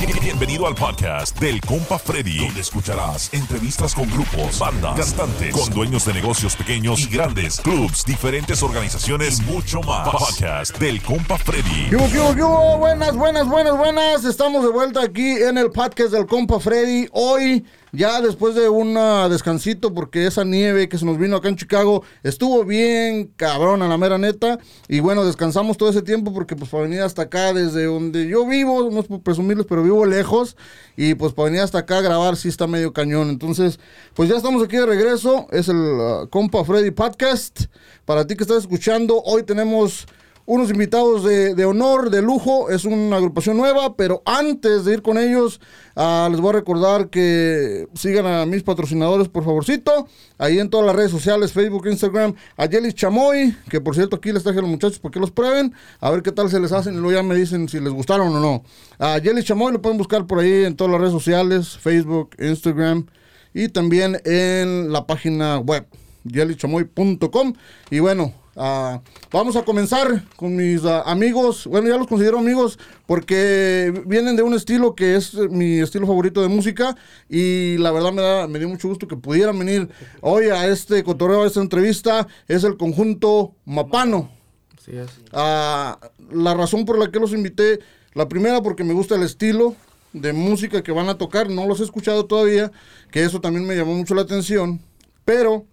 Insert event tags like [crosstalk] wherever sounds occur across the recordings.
Bienvenido al podcast del Compa Freddy, donde escucharás entrevistas con grupos, bandas, cantantes, con dueños de negocios pequeños y grandes, clubs, diferentes organizaciones mucho más. Podcast del Compa Freddy. ¿Qué hubo, qué hubo, qué hubo? Buenas, buenas, buenas, buenas. Estamos de vuelta aquí en el podcast del compa Freddy. Hoy, ya después de un ah, descansito, porque esa nieve que se nos vino acá en Chicago estuvo bien cabrón a la mera neta. Y bueno, descansamos todo ese tiempo porque pues para venir hasta acá desde donde yo vivo, no es por presumirles, pero vivo lejos. Y pues para venir hasta acá a grabar sí está medio cañón. Entonces, pues ya estamos aquí de regreso. Es el ah, compa Freddy Podcast. Para ti que estás escuchando, hoy tenemos unos invitados de, honor, de lujo. Es una agrupación nueva, pero antes de ir con ellos, ah, les voy a recordar que sigan a mis patrocinadores, por favorcito. Ahí en todas las redes sociales, Facebook, Instagram, a Yelis Chamoy, que por cierto aquí les traje a los muchachos para que los prueben, a ver qué tal se les hacen y luego ya me dicen si les gustaron o no. A Yelis Chamoy lo pueden buscar por ahí en todas las redes sociales, Facebook, Instagram y también en la página web yelichamoy.com y bueno ah, vamos a comenzar con mis ah, amigos. Bueno ya los considero amigos porque vienen de un estilo que es eh, mi estilo favorito de música y la verdad me, da, me dio mucho gusto que pudieran venir hoy a este cotorreo a esta entrevista. Es el conjunto Mapano. Es. Ah, la razón por la que los invité, la primera porque me gusta el estilo de música que van a tocar, no los he escuchado todavía, que eso también me llamó mucho la atención, pero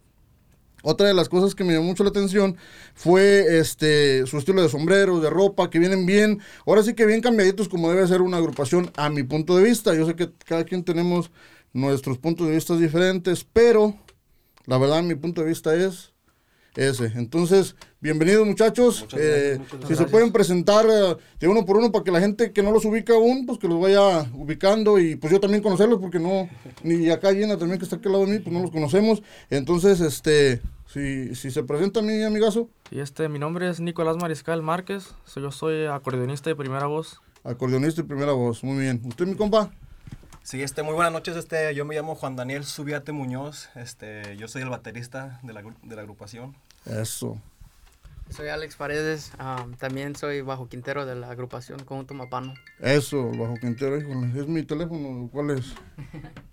otra de las cosas que me llamó mucho la atención fue este su estilo de sombrero, de ropa, que vienen bien, ahora sí que bien cambiaditos como debe ser una agrupación a mi punto de vista. Yo sé que cada quien tenemos nuestros puntos de vista diferentes, pero la verdad mi punto de vista es ese. Entonces, bienvenidos muchachos. Eh, si se pueden presentar eh, de uno por uno para que la gente que no los ubica aún, pues que los vaya ubicando y pues yo también conocerlos porque no, ni acá llena también que está aquí al lado de mí, pues no los conocemos. Entonces, este, si, si se presenta mi amigazo, Y este, mi nombre es Nicolás Mariscal Márquez. Soy, yo soy acordeonista de primera voz. acordeonista y primera voz. Muy bien. ¿Usted, mi compa? Sí, este, muy buenas noches, este, yo me llamo Juan Daniel Subiate Muñoz, este, yo soy el baterista de la, de la agrupación. Eso. Soy Alex Paredes, am, también soy bajo quintero de la agrupación Conjunto Mapano. Eso, bajo Quintero, híjole. Es mi teléfono, ¿cuál es? [laughs]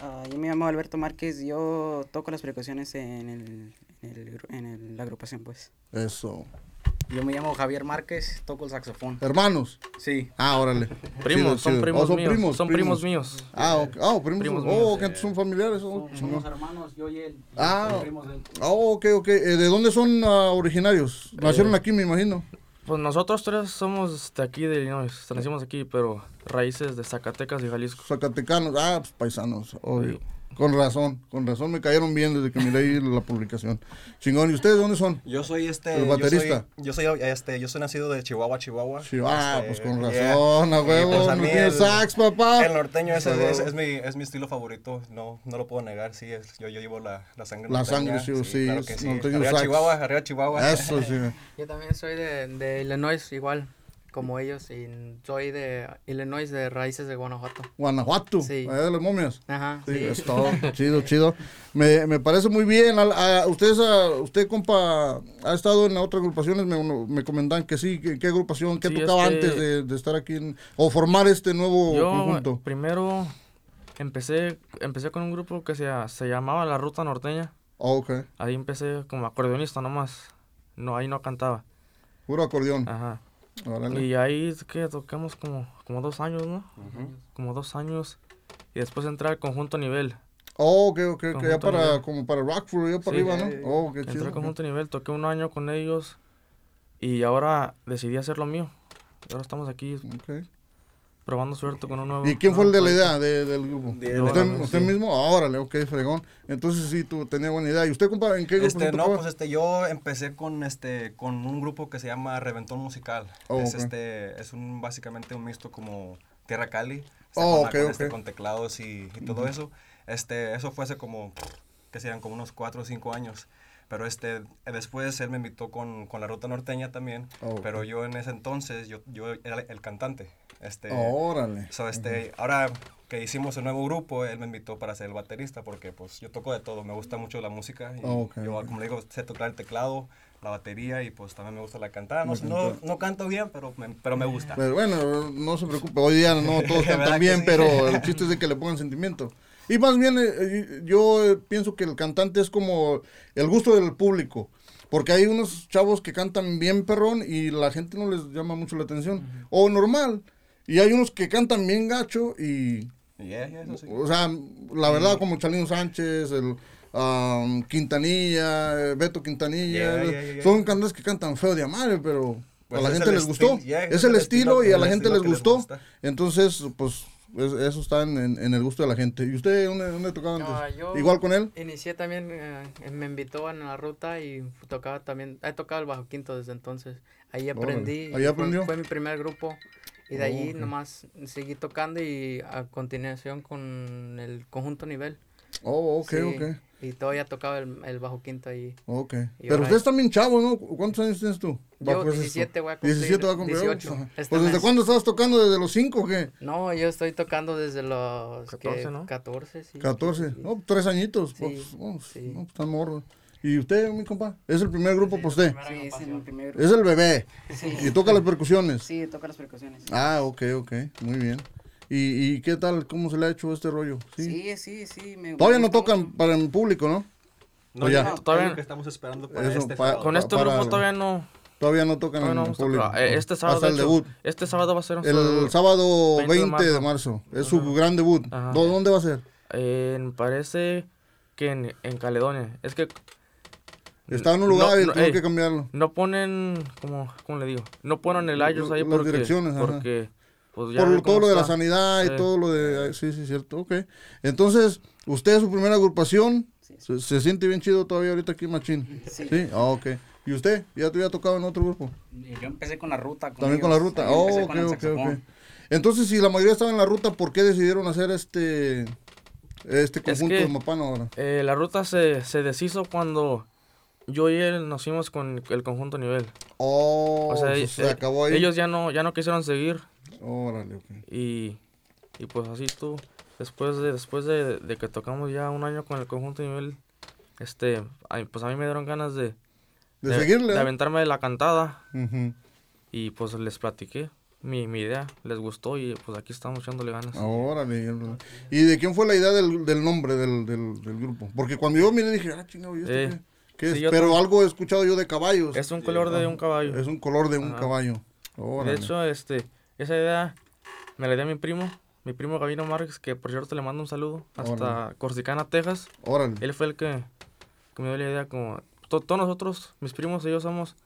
Ah, yo me llamo Alberto Márquez, yo toco las percusiones en, el, en, el en el- la agrupación, pues. Eso. Yo me llamo Javier Márquez, toco el saxofón. Hermanos. Sí. Ah, órale. Primos, Chido, son chido. primos Oh, son míos. primos, son primos, míos. Ah, ok. Ah, primos. Primos oh, míos. que entonces son familiares. oh, Somos, chingón. hermanos, yo y él. Ah. somos primos de él. Oh, ok, ok. Eh, ¿De dónde son ah, originarios? Nacieron Eh, aquí, me imagino. Pues nosotros tres somos de aquí de Illinois. Nacimos aquí, pero raíces de Zacatecas y Jalisco. Zacatecanos. Ah, pues paisanos. obvio. Sí. Con razón, con razón me cayeron bien desde que miré ahí [laughs] la publicación. Chingón. ¿Y ustedes de dónde son? Yo soy este, El baterista. Yo soy, yo soy, este, yo soy nacido de Chihuahua, Chihuahua. Sí, ah, Este, pues con yeah. razón, a Y, huevo. pues, a mí el- sax, papá. El norteño ese es, es mi, es mi estilo favorito, no, no lo puedo negar, sí, es, yo, yo llevo la, la sangre La norteña, sangre, sí, sí, claro que sí. norteño Arriba sax. Chihuahua, arriba Chihuahua. Eso sí. [laughs] Yo también soy de, de Illinois, igual como ellos, y soy de Illinois de raíces de Guanajuato. Guanajuato. Sí. Allá de las momias. Ajá, Sí, sí. es todo. [laughs] chido, chido. Me, me parece muy bien. Al- a- ustedes, a- usted, compa, ha estado en otras agrupaciones. Me, me comentan que sí. ¿Qué, qué agrupación? ¿Qué Sí, tocaba este- antes de, de estar aquí? en- o formar este nuevo Yo conjunto. primero empecé, empecé con un grupo que se, se llamaba La Ruta Norteña. Oh, ok. Ahí empecé como acordeonista nomás. No, ahí no cantaba. Puro acordeón. Ajá. Órale. Y ahí que tocamos como, como dos años, ¿no? Como dos años. Y después entré al conjunto nivel. Oh, ok, ok. ya para, nivel. como para Rockford, ya para Sí. arriba, ¿no? Oh, qué Entré chido. al conjunto nivel, toqué un año con ellos. Y ahora decidí hacer lo mío. Ahora estamos aquí Ok. Probando suerte con un nuevo. ¿Y quién fue el de la idea de- del grupo? De- ¿Usted, de- usted sí. mismo? Órale, ok, fregón. Entonces sí, tú tenías buena idea. ¿Y usted, compa, en qué grupo Este, no, tocaba? pues este, yo empecé con este, con un grupo que se llama Reventón Musical. Oh, es ok. este, es un básicamente un mixto como Tierra Cali, Oh, con, ok, con, este, ok. con teclados y, y todo eso. Este, eso fue hace como, que serían como unos 4 o 5 años. Pero este, después él me invitó con, con la ruta norteña también. Oh. Pero yo en ese entonces, yo, yo era el cantante. Este, Órale. So, este, Ahora que hicimos el nuevo grupo, él me invitó para ser el baterista porque pues yo toco de todo, me gusta mucho la música. Y Oh, ok, yo, ok. como le digo, sé tocar el teclado, la batería y pues también me gusta la cantada. No, no, no canto bien, pero me, pero me gusta. Pero bueno, no se preocupe, hoy día no todos [laughs] ¿Verdad cantan bien, sí? pero el [laughs] chiste es de que le pongan sentimiento. Y más bien, eh, eh, yo eh, pienso que el cantante es como el gusto del público. Porque hay unos chavos que cantan bien perrón y la gente no les llama mucho la atención. O normal. Y hay unos que cantan bien gacho y... Yeah, yeah, eso sí. O sea, la verdad, como Chalino Sánchez, el um, Quintanilla, Beto Quintanilla, Yeah, son cantantes que cantan feo de amar, pero Pues a la gente les gustó. es el estilo y a la gente les gustó. Entonces, pues, es- eso está en, en- en el gusto de la gente. ¿Y usted dónde, dónde tocaba antes? ¿Igual con él? Inicié también, eh, me invitó en la ruta y tocaba también, he tocado el bajo quinto desde entonces. Ahí aprendí. Ahí fue- aprendió. Fue, mi primer grupo. Y de ahí Ok. nomás seguí tocando y a continuación con el conjunto nivel. Oh, ok, Sí, ok. Y todavía tocaba el, el bajo quinto ahí. Ok. Y Pero ustedes también chavos, ¿no? ¿Cuántos años tienes tú? Yo, Bajo eso. 17 voy a cumplir, 17 va a cumplir. 18 Pues, ajá. este Pues, ¿desde cuándo estabas tocando? ¿Desde los 5 o qué? No, yo estoy tocando desde los 14, ¿qué? ¿no? 14, sí. 14. sí. No, tres añitos. Sí, Pues, oh, sí. no, pues, están morros. ¿Y usted, mi compa? ¿Es el primer grupo para usted? Sí, es el primer Es el bebé. Y toca las percusiones. Sí, toca las percusiones. Ah, ok, ok. Muy bien. ¿Y, y qué tal? ¿Cómo se le ha hecho este rollo? Sí. Sí, sí, sí. me Todavía no tocan para el público, ¿no? No, ya. ya. Todavía- que estamos esperando para Eso, este pa- sábado. Con este para- grupo todavía no, Todavía no tocan todavía en no el a público. Eh, Este sábado, Hasta de el hecho, debut. este sábado va a ser El nuestro- sábado 20 de 20 de marzo. Es su Ajá. gran debut. Ajá. ¿Dó- ¿Dónde va a ser? eh, me parece que en, en Caledonia. Es que Estaba en un lugar No, y no, tuvo ey. que cambiarlo. no ponen, como, ¿cómo le digo? No ponen el iOS ahí Las porque, direcciones, ajá. porque pues ya Por todo lo de la sanidad y Sí. todo lo de... Sí, sí, cierto. Ok. Entonces, usted es su primera agrupación. Se, se siente bien chido todavía ahorita aquí, Machín. Sí. Ah, ok. ¿Y usted? ¿Ya te había tocado en otro grupo? Yo empecé con la ruta. con También con la ruta. Oh, ok, con el ok. Entonces, si la mayoría estaba en la ruta, ¿por qué decidieron hacer este este Es conjunto que- de Mapano ahora? Eh, la ruta se, se deshizo cuando yo y él nos fuimos con el conjunto nivel. Oh, O sea, eh, se acabó ahí. ellos ya no, ya no quisieron seguir Órale, ok. y, y pues así estuvo. Después de, después de, de que tocamos ya un año con el conjunto nivel, este, pues a mí me dieron ganas de, De, seguirle. de aventarme de la cantada Ujú. y pues les platiqué mi, mi idea, les gustó y pues aquí estamos echándole ganas. Órale. ¿Y de quién fue la idea del, del nombre del, del, del grupo? Porque cuando yo miré dije, ah, chingado, ¿y esto Eh, qué? ¿Qué sí, es? Pero algo he escuchado yo de caballos. Es un color de un caballo. Es un color de un caballo. De Órale. hecho, este, esa idea me la dio a mi primo, mi primo Gabino Márquez, que por cierto le mando un saludo hasta Órale. Corsicana, Texas. Órale. Él fue el que, que me dio la idea como to- todos nosotros, mis primos y yo somos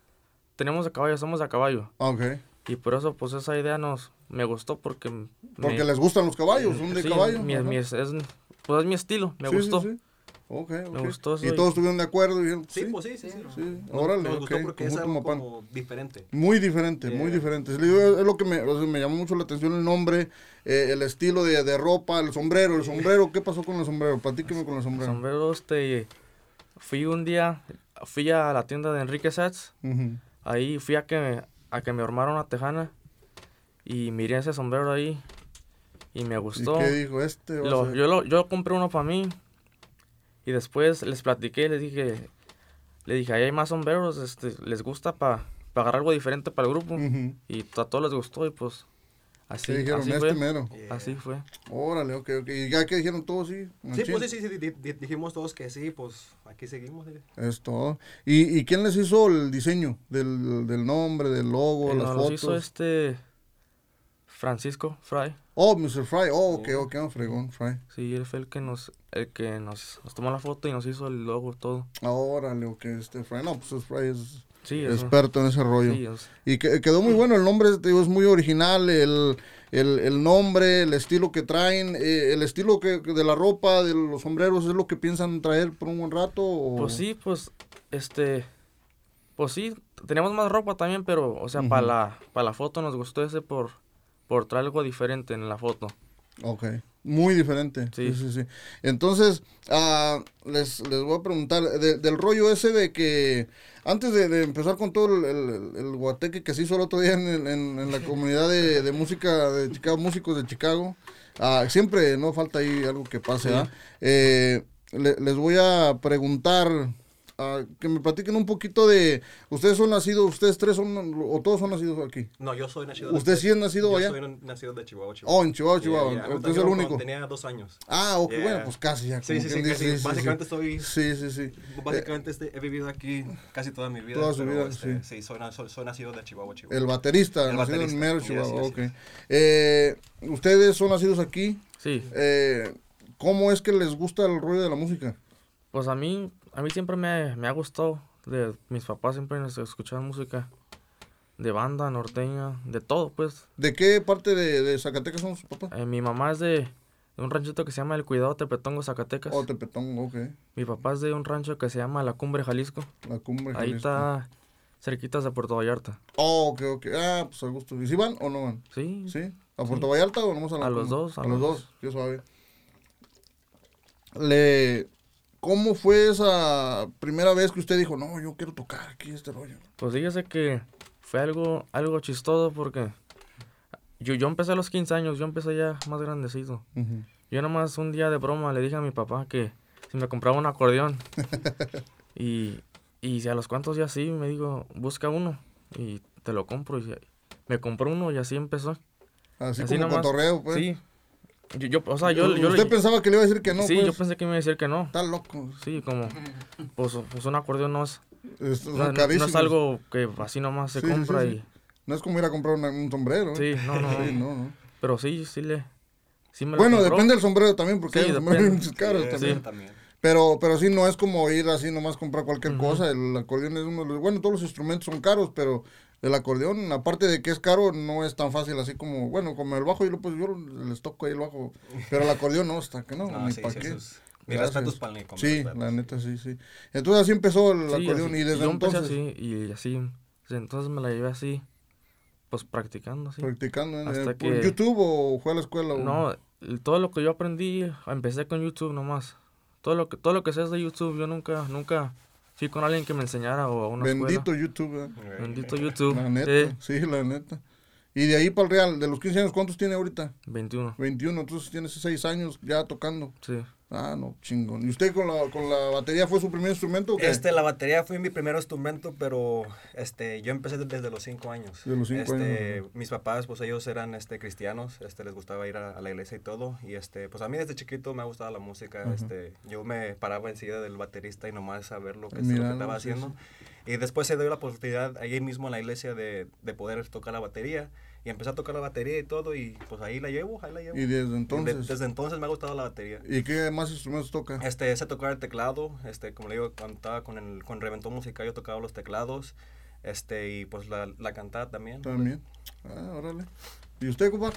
tenemos de caballo, somos de a caballo. Ok. Y por eso pues esa idea nos me gustó porque Porque me- les gustan los caballos, son de sí, caballo. mi- mi- es, es- pues es mi estilo, me sí, gustó. sí. Ok, ok. gustó eso Y y- todos estuvieron de acuerdo y dijeron, Sí, sí, pues sí, sí, sí. sí, órale, Nos ok, gustó porque es algo como diferente. Muy diferente, muy Yeah. diferente. Le digo, Es lo que me, o sea, me llamó mucho la atención el nombre, eh, el estilo de, de ropa, el sombrero, el sombrero. ¿Qué pasó con el sombrero? Platíqueme con el sombrero. Sombrero, este, fui un día, fui a la tienda de Enrique Sats, Ujú. ahí fui a que, a que me armaron una tejana y miré ese sombrero ahí y me ¿Y gustó. qué dijo este? Lo- yo, lo- yo compré uno para mí y después les platiqué, les dije, le dije, ahí hay más sombreros, este, les gusta para agarrar algo diferente para el grupo y a todos les gustó y pues así, dijeron, así este fue. mero. Así fue. Órale, ok, ok. ¿Y ya que dijeron todos sí? Sí, pues sí, sí, sí, di- di- dijimos todos que sí, pues aquí seguimos. sí. Es todo. ¿Y, y quién les hizo el diseño del, del nombre, del logo, Eh, las los fotos? hizo este Francisco Fry. Oh, Mr. Fry. Oh, ok, ok, oh, fregón, Fry. Sí, él fue el que nos, el que nos, nos tomó la foto y nos hizo el logo, todo. Ah, Órale, ok, este Fry. No, pues Fry es Sí, experto en ese rollo. Sí, es- Y que- quedó muy bueno el nombre, digo, es muy original, el, el, el nombre, el estilo que traen, eh, el estilo que, de la ropa, de los sombreros, ¿es lo que piensan traer por un buen rato? O? Pues sí, pues, este, pues sí, tenemos más ropa también, pero, o sea, para la, para la foto nos gustó ese por, por traer algo diferente en la foto. Ok, muy diferente. Sí, sí, Sí. sí. Entonces, ah, les, les voy a preguntar, de- del rollo ese de que, antes de, de empezar con todo el, el- el guateque que se hizo el otro día en, el- en- en la [laughs] comunidad de, de música de Chicago, músicos de Chicago, ah, siempre no falta ahí algo que pase, Sí. ¿ah? Eh, le- les voy a preguntar a que me platiquen un poquito de, ustedes son nacidos, ustedes tres son, o todos son nacidos aquí. No, yo soy nacido ¿Usted sí es nacido yo allá? soy nacido de Chihuahua, Chihuahua. Oh, en Chihuahua, Chihuahua. Yeah, yeah. Usted es el Yo único. Tenía dos años. Ah, ok, Yeah. bueno, pues casi ya. Sí, sí, sí, dice, casi. sí, Básicamente estoy- Sí, sí, sí. Básicamente este, he vivido aquí casi toda mi vida. Toda su vida, este, sí. sí. soy, na- soy, soy nacido de Chihuahua, Chihuahua. El baterista, El nacido en baterista, Mero, yes, Chihuahua, ok. Eh, ustedes son nacidos aquí. Sí, Eh, ¿Cómo es que les gusta el rollo de la música? pues a mí, a mí siempre me, me ha gustado. De, mis papás siempre nos escuchaban música de banda, norteña, de todo, pues. ¿De qué parte de, de Zacatecas son sus papás? Eh, mi mamá es de, un ranchito que se llama El Cuidado Tepetongo, Zacatecas. Oh, Tepetón, ok. Mi papá es de un rancho que se llama La Cumbre, Jalisco. La cumbre. Ahí Jalisco. está cerquitas de Puerto Vallarta. Oh, ok, ok. Ah, pues a gusto. ¿Y si van o no van? Sí, ¿Sí? ¿A Puerto Vallarta o nomás a la A los dos, A, a los los dos, qué suave. Le... ¿Cómo fue esa primera vez que usted dijo, no, yo quiero tocar aquí este rollo? Pues fíjese que fue algo, algo chistoso porque yo, yo empecé a los 15 años, yo empecé ya más grandecito. Ujú. Yo nomás un día de broma le dije a mi papá que si me compraba un acordeón. [laughs] y, y a los cuantos días sí, me dijo, busca uno y te lo compro. Y me compró uno y así empezó. Así, Así como nomás. cotorreo, pues. Sí. Yo, yo, o sea, yo, yo ¿Usted le- pensaba que le iba a decir que no, sí, pues? yo pensé que me iba a decir que no. Está loco. Sí, como, pues, pues un acordeón no es, Estos no, no- no es algo que así nomás se Sí, compra sí, y... sí. No es como ir a comprar una- un sombrero. ¿eh? Sí, no, no, [laughs] Sí, no. no. Pero sí, sí le... Sí me Bueno, depende del sombrero también, porque Sí, hay sombreros caros Sí, también. sí, también. Pero, pero sí, no es como ir así nomás comprar cualquier cosa. El acordeón es uno de los... Bueno, todos los instrumentos son caros, pero el acordeón, aparte de que es caro, no es tan fácil así como... Bueno, como el bajo, yo, lo- pues, yo les toco ahí el bajo. Pero el acordeón no, hasta que no, No, ni sí, pa' sí, qué. es- Gracias. respetos para el Sí, la neta, sí, sí. Entonces así empezó el Sí, acordeón así. y desde yo entonces así y así. Entonces me la llevé así, pues practicando así. practicando en, Hasta eh, que- YouTube o fue a la escuela. o- No, todo lo que yo aprendí, empecé con YouTube nomás. Todo lo que, todo lo que sé es de YouTube. Yo nunca, nunca fui con alguien que me enseñara o a una Bendito escuela. YouTube, ¿eh? Bendito YouTube. La neta, Sí, sí, la neta. Y de ahí para el Real, de los 15 años, ¿cuántos tiene ahorita? 21. 21, entonces tienes 6 años ya tocando. Sí. Ah, no, chingón. ¿Y usted con la, con la batería fue su primer instrumento o qué? Este, la batería fue mi primer instrumento, pero este, yo empecé desde los cinco años. Desde los cinco este, años, Mis papás, pues ellos eran este, cristianos, este, les gustaba ir a, a la iglesia y todo. Y este, pues a mí desde chiquito me ha gustado la música. este, yo me paraba enseguida del baterista y nomás saber lo que, lo que Mirando, estaba sí, haciendo. Y después se dio la oportunidad ahí mismo en la iglesia de, de poder tocar la batería. Y empecé a tocar la batería y todo, y pues ahí la llevo, ahí la llevo. Y desde De- entonces. desde entonces me ha gustado la batería. ¿Y qué más instrumentos toca? Este, sé tocar el teclado, este, como le digo, cuando estaba con el con Reventón Musical yo tocaba los teclados, este, y pues la, la cantada también. También. Ah, órale. ¿Y usted, compa?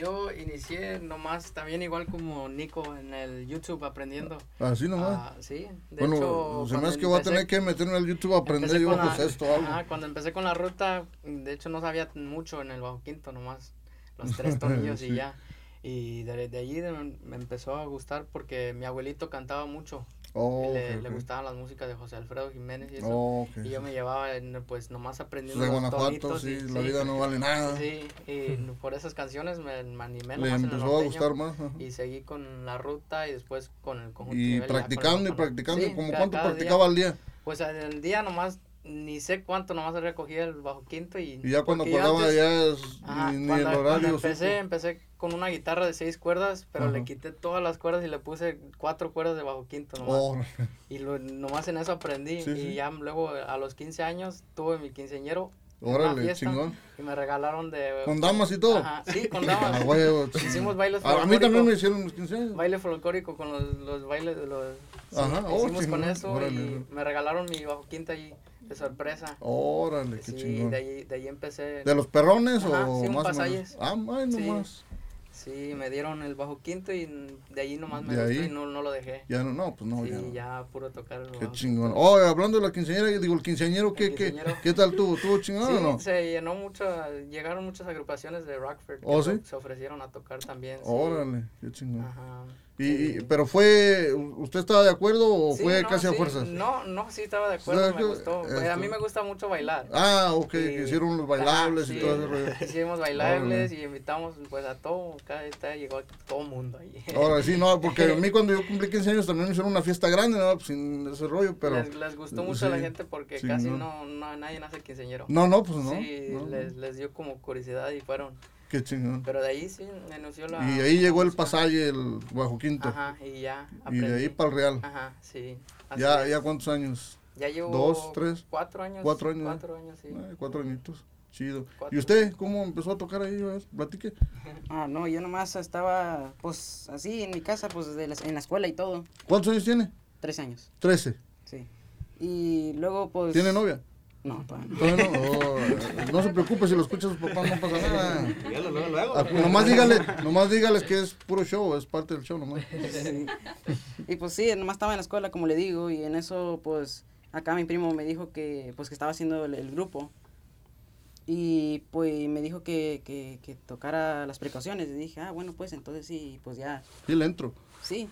Yo inicié nomás también igual como Nico en el YouTube aprendiendo. Así nomás. Ah, sí, de bueno, hecho, se me hace que voy a tener que meterme al YouTube a aprender yo con pues la- esto o algo. ajá, cuando empecé con la ruta, de hecho no sabía mucho en el bajo quinto nomás, los tres [laughs] tornillos Sí. y ya. Y de, de allí de- me empezó a gustar porque mi abuelito cantaba mucho. Oh, le, ok, le gustaban las músicas de José Alfredo Jiménez y eso. Oh, ok, y yo sí. me llevaba pues nomás aprendiendo de los Guanajuato, sí, y- la vida no vale nada. Sí, y por esas canciones me, me animé Le nomás en empezó a norteño. gustar más. ajá. Y seguí con la ruta y después con el conjunto. Y practicando y practicando, Sí, ¿como ca- cuánto practicaba día. al día? Pues el día nomás, ni sé cuánto nomás recogía el bajo quinto y... Y ya cuando antes- ya es, Ajá, ni, cuando, el horario. empecé, supo. empecé con una guitarra de seis cuerdas, pero le quité todas las cuerdas y le puse cuatro cuerdas de bajo quinto nomás. Oh, [laughs] Y lo, nomás en eso aprendí. Sí, y sí. ya luego a los 15 años tuve mi quinceañero. órale, fiesta, chingón. Y me regalaron de... ¿Con damas y todo? Ajá, sí, con [laughs] damas. [laughs] Hicimos bailes A, a mí folclóricos. también me hicieron mis 15 años. Baile folclórico con los, los bailes de los... sí, Ajá, oh, hicimos con eso órale, y me regalaron mi bajo quinta ahí de sorpresa. Órale, qué sí, chingón. de ahí, de ahí empecé. ¿De los perrones Ajá, o sí, más o menos? Ah, ay, Sí. nomás. Sí, me dieron el bajo quinto y de ahí nomás me De ahí. y no, no lo dejé. Ya no, no, pues no, sí, ya no. ya puro tocar el Qué bajo chingón. Oh, hablando de la quinceañera, digo, el quinceañero, ¿qué, El qué, quinceañero. qué tal tuvo? ¿Tuvo chingón Sí, o no? se llenó mucho, llegaron muchas agrupaciones de Rockford ¿Oh, se- sí? se ofrecieron a tocar también. sí. Órale, qué chingón. Ajá. Y, y- pero fue, ¿usted estaba de acuerdo o Sí, fue no, casi a sí, fuerzas? No, no, sí estaba de acuerdo, ¿Sabes me qué? gustó. Pues, a mí me gusta mucho bailar. Ah, ok, que hicieron los bailables Ajá, y sí, todo ese rollo. [laughs] Hicimos bailables y invitamos pues a todo, cada está, llegó todo el mundo ahí. Ahora sí, no, porque a mí [laughs] cuando yo cumplí 15 años también hicieron una fiesta grande, ¿no? Pues, sin ese rollo, pero... les, les gustó mucho a la sí, gente porque sí, casi no. no, no, nadie nace quinceañero. No, no, pues no. sí, no, les, les dio como curiosidad y fueron. Qué chingón. Pero de ahí sí, me anunció la... Y ahí llegó el pasaje, el Bajo Quinto. Ajá, y ya y de ahí para el Real. Ajá, sí. así Ya, es. ya cuántos años? Ya llevo... dos, tres, Cuatro años. cuatro años, Cuatro años, sí. Ay, cuatro añitos. Chido. Cuatro. ¿Y usted cómo empezó a tocar ahí? Platique. Ah, no, yo nomás estaba, pues, así en mi casa, pues, de la- en la escuela y todo. ¿Cuántos años tiene? Tres años, Trece. sí. Y luego, pues... ¿Tiene novia? No, todavía no. Todavía no. Oh, no se preocupe si lo escucha su papá, no pasa nada. Dígalo luego, luego. Ah, nomás dígale, nomás dígales que es puro show, es parte del show nomás. Sí. Y pues sí, nomás estaba en la escuela, como le digo, y en eso, pues, acá mi primo me dijo que, pues, que estaba haciendo el, el grupo. Y pues me dijo que, que, que tocara las precauciones. Y dije, ah, bueno, pues entonces sí, pues ya, Y le entro. sí,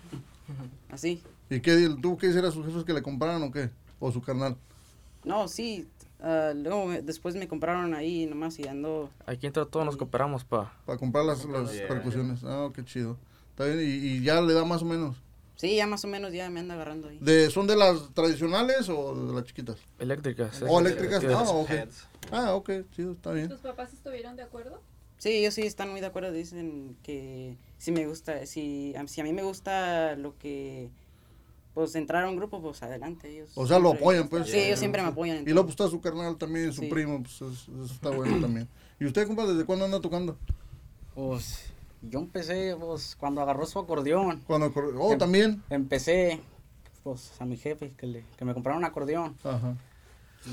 así. ¿Y qué tuvo que decir a sus jefes que le compraran o qué? ¿O su carnal? No, sí, ah, luego me- después me compraron ahí nomás y ando, Aquí entre todos nos cooperamos pa. Para comprar las, las Yeah. percusiones. Ah, qué chido. Está bien, y, y ya le da más o menos. sí, ya más o menos ya me anda agarrando ahí. De, ¿Son de las tradicionales o de las chiquitas? Eléctricas. ¿O es- eléctricas? Ah, ok. Ah, ok, chido, está bien. ¿Tus papás estuvieron de acuerdo? Sí, ellos sí están muy de acuerdo, dicen que si me gusta, si, si a mí me gusta lo que, pues entrar a un grupo, pues adelante ellos. O sea, lo apoyan, pues. Sí, ellos siempre me apoyan. Y luego pues está su carnal también, su Sí. primo, pues es- eso está bueno también. ¿Y usted, compa, desde cuándo anda tocando? Pues yo empecé pues cuando agarró su acordeón. Cuando Oh, Em- también. Empecé pues a mi jefe que, le, que me compraron un acordeón. Ajá.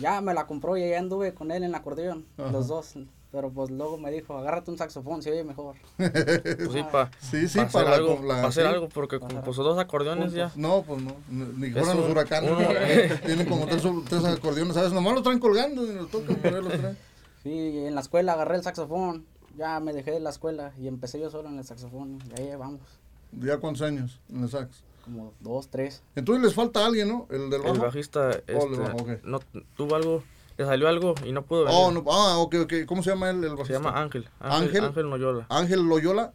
Ya me la compró y ya anduve con él en el acordeón, Ajá. los dos. Pero pues luego me dijo, agárrate un saxofón, se oye mejor. [laughs] Pues sí, pa. Sí, sí, para la- algo, hacer algo, porque con pues, dos acordeones ya. No, pues no. Ni fueran los huracanes. uno- ¿no? Tienen como tres, tres acordeones, ¿sabes? Nomás los traen colgando y los tocan, pero los traen. Sí, en la escuela agarré el saxofón. Ya me dejé de la escuela y empecé yo solo en el saxofón. Y ahí vamos, ¿Ya cuántos años en el sax? como dos, tres. Entonces les falta alguien, ¿no? El del bajo. El bajista Oh, el este, bajo, no tuvo algo, le salió algo y no pudo venir. Oh, no, ah, ok, ok. ¿Cómo se llama él, el bajista? Se llama Ángel. Ángel. Ángel, Noyola. Ángel Loyola.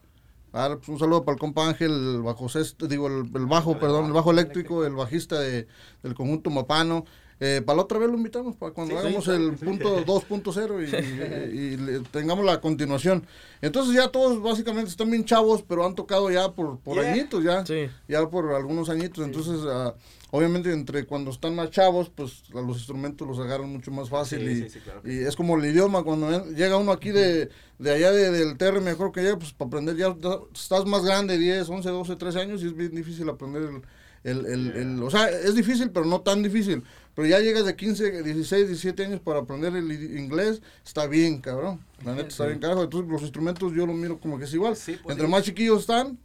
Ah, pues un saludo para el compa Ángel, el bajo sexto, digo, el, el bajo, perdón, el bajo eléctrico, el bajista de, del conjunto Mapano. Eh, para la otra vez lo invitamos, para cuando Sí, hagamos el punto 2.0 y, y- y le- tengamos la continuación. Entonces ya todos básicamente están bien chavos, pero han tocado ya por, por Yeah. añitos, ya, ya por algunos añitos. Entonces, ah, obviamente entre cuando están más chavos, pues a los instrumentos los agarran mucho más fácil y, claro es como el idioma, cuando llega uno aquí de, de allá de- del TR, mejor que llega, pues para aprender ya, ya estás más grande, 10, 11, 12, 13 años, y es bien difícil aprender el, el, el- el- o sea, es difícil, pero no tan difícil. Pero ya llegas de 15, 16, 17 años para aprender el inglés, está bien, cabrón. La neta está bien, carajo. Entonces los instrumentos yo lo miro como que es igual. Sí, pues, Entre sí. más chiquillos están,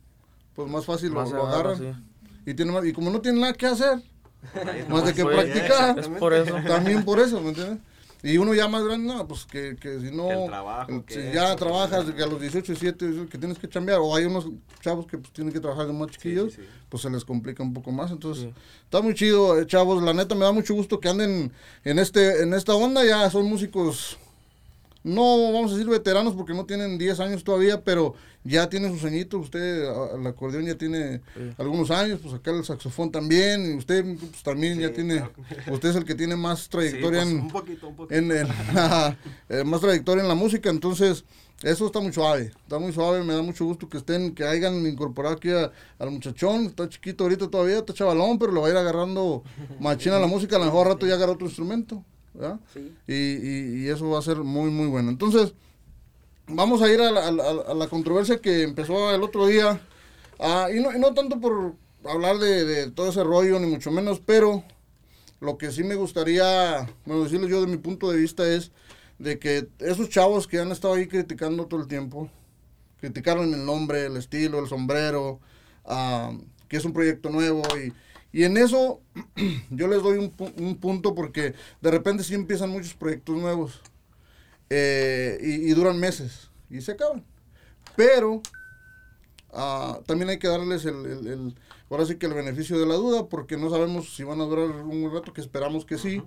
pues más fácil Más lo, agarran. sí. Y, tiene más- y como no tienen nada que hacer, [laughs] más de que practicar. Es por eso. También por eso, ¿me entiendes? Y uno ya más grande, no, pues que, que si no, Que el trabajo, el- que si ya que- trabajas, que a los 18, 17, que tienes que chambear, o hay unos chavos que pues, tienen que trabajar de más chiquillos, sí, sí. pues se les complica un poco más. Entonces, Sí. está muy chido, eh, chavos. La neta me da mucho gusto que anden en este en esta onda. Ya son músicos, no vamos a decir veteranos porque no tienen 10 años todavía, pero ya tienen sus añitos. Usted, a- el acordeón ya tiene Sí. algunos años, pues acá el saxofón también. Y usted pues, también ya tiene, claro. usted es el que tiene más Sí, trayectoria pues, en, un poquito, un poquito. en, en- [laughs] eh, más trayectoria en la música, entonces eso está muy suave, está muy suave, me da mucho gusto que estén, que hayan incorporado aquí a- al muchachón, está chiquito ahorita todavía, está chavalón, pero le va a ir agarrando machina la [laughs] música, a lo mejor al rato ya agarra otro instrumento, ¿verdad? Sí. Y, y- y eso va a ser muy, muy bueno. Entonces, vamos a ir a la, a la- a la controversia que empezó el otro día, Ah, y, no, y no tanto por hablar de, de todo ese rollo, ni mucho menos, pero lo que sí me gustaría, bueno, decirles yo de mi punto de vista es de que esos chavos que han estado ahí criticando todo el tiempo, criticaron el nombre, el estilo, el sombrero, ah, que es un proyecto nuevo y, y en eso [clears throat] yo les doy un, un punto porque de repente sí empiezan muchos proyectos nuevos eh, y, y duran meses y se acaban. Pero ah, también hay que darles el, el, el- ahora sí que el beneficio de la duda, porque no sabemos si van a durar un rato, que esperamos que sí,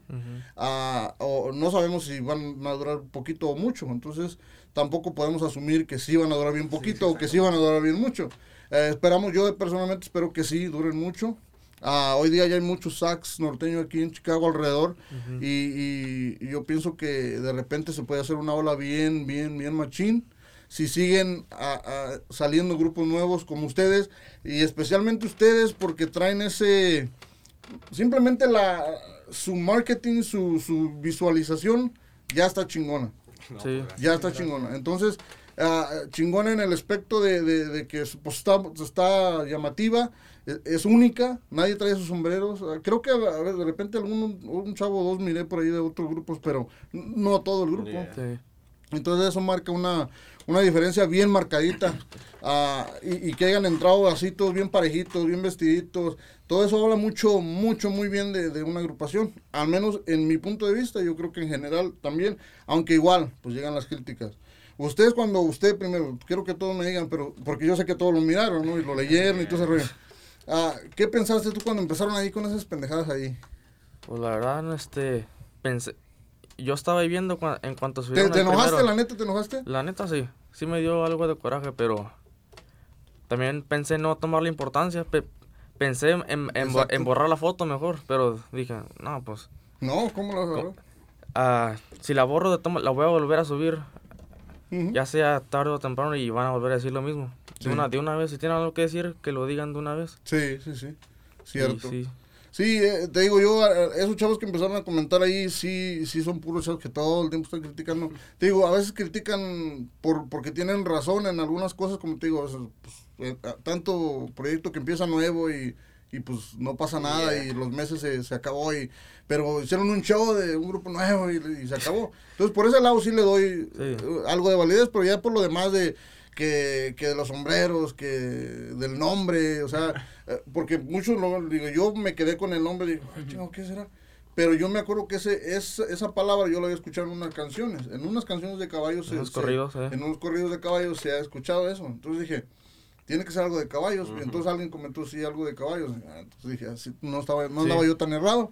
ah, o no sabemos si van a durar poquito o mucho, entonces tampoco podemos asumir que sí van a durar bien poquito o que sí van a durar bien mucho. Eh, esperamos, yo personalmente espero que sí duren mucho. Ah, hoy día ya hay muchos sax norteños aquí en Chicago alrededor y, y- y yo pienso que de repente se puede hacer una ola bien, bien, bien machín si siguen ah, ah, saliendo grupos nuevos como ustedes y especialmente ustedes porque traen ese simplemente la su marketing su, su visualización ya está chingona Sí. ya está chingona. Entonces, ah, chingona en el aspecto de, de- de que pues, está, está llamativa, e- es, única, nadie trae sus sombreros. Ah, Creo que a ver, de repente algún un chavo o dos miré por ahí de otros grupos, pero no todo el grupo. Yeah. Sí. Entonces eso marca una, una diferencia bien marcadita. Ah, y, y que hayan entrado así todos bien parejitos, bien vestiditos. Todo eso habla mucho, mucho, muy bien de, de una agrupación. Al menos en mi punto de vista, yo creo que en general también. Aunque igual, pues llegan las críticas. Ustedes cuando usted primero, quiero que todos me digan, pero porque yo sé que todos lo miraron, ¿no? Y lo leyeron y todo ese rollo. Ah, ¿Qué pensaste tú cuando empezaron ahí con esas pendejadas ahí? Pues la verdad, este, pensé, yo estaba ahí viendo en cuanto ¿Te, subieron te el enojaste, primero. la neta, te enojaste? La neta sí, sí me dio algo de coraje, pero también pensé no tomarle importancia. pe- pensé en, en, borrar la foto mejor, pero dije, no, pues, No, ¿cómo lo agarró? ah, si la borro, la voy a volver a subir, Ujú. ya sea tarde o temprano, y van a volver a decir lo mismo. Sí. De, una, de una vez, si tienen algo que decir, que lo digan de una vez. Sí, sí, sí. Cierto. Y sí, Sí, eh, te digo yo, esos chavos que empezaron a comentar ahí, sí, sí son puros chavos que todo el tiempo están criticando. Te digo, a veces critican por porque tienen razón en algunas cosas, como te digo, pues, eh, tanto proyecto que empieza nuevo y, y pues no pasa nada y los meses se, se acabó y pero hicieron un show de un grupo nuevo y, y se acabó. Entonces por ese lado sí le doy Sí. eh, algo de validez, pero ya por lo demás de que, que de los sombreros, que del nombre, o sea, [laughs] eh, porque muchos, lo, digo, yo me quedé con el nombre digo, "Ay, chingo, ¿qué será? Pero yo me acuerdo que ese, es, esa palabra yo la había escuchado en unas canciones, en unas canciones de caballos. En unos corridos, eh. En unos corridos de caballos se ha escuchado eso. Entonces dije, tiene que ser algo de caballos. Y entonces alguien comentó, sí, algo de caballos. Ah, Entonces dije, así, no, estaba, no Sí. andaba yo tan errado.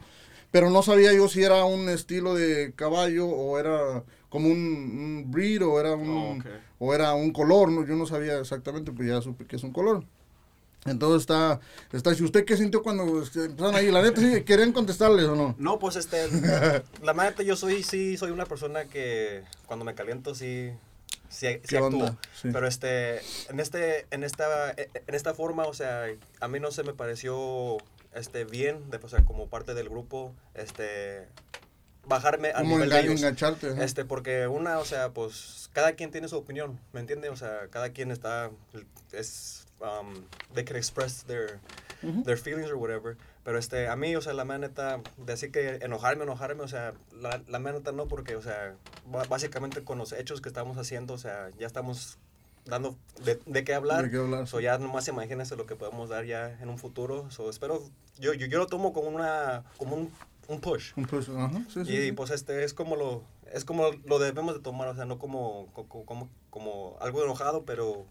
Pero no sabía yo si era un estilo de caballo o era como un, un breed o era un, Oh, ok. o era un color. ¿no? Yo no sabía exactamente, pues ya supe que es un color. Entonces está, está, si usted qué sintió cuando este, empezaron ahí, la neta, sí, [laughs] ¿querían contestarles o no? No, pues este, [laughs] la neta yo soy, sí, soy una persona que cuando me caliento sí, sí, sí ¿Qué actúo. Sí. Pero este, en este, en esta, en esta forma, o sea, a mí no se me pareció, este, bien, de, o sea, como parte del grupo, este, bajarme al Como nivel de enga- ellos. engancharte. ajá. Este, porque una, o sea, pues cada quien tiene su opinión, ¿me entiende? O sea, cada quien está, es, um, they can express their, their feelings or whatever. Pero este, a mí, o sea, la mera neta, decir que enojarme, enojarme, o sea, la, la mera neta no, porque, o sea, básicamente con los hechos que estamos haciendo, o sea, ya estamos dando de, de qué hablar. De qué hablar, So, ya nomás imagínense lo que podemos dar ya en un futuro. So, espero, yo, yo, yo lo tomo como una, como un, un push. Un pues, ajá, sí, sí, Y sí. pues este es como lo es como lo debemos de tomar, o sea, no como co- co- como, como, algo enojado, pero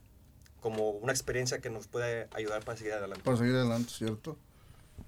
como una experiencia que nos puede ayudar para seguir adelante. Para seguir adelante, ¿cierto?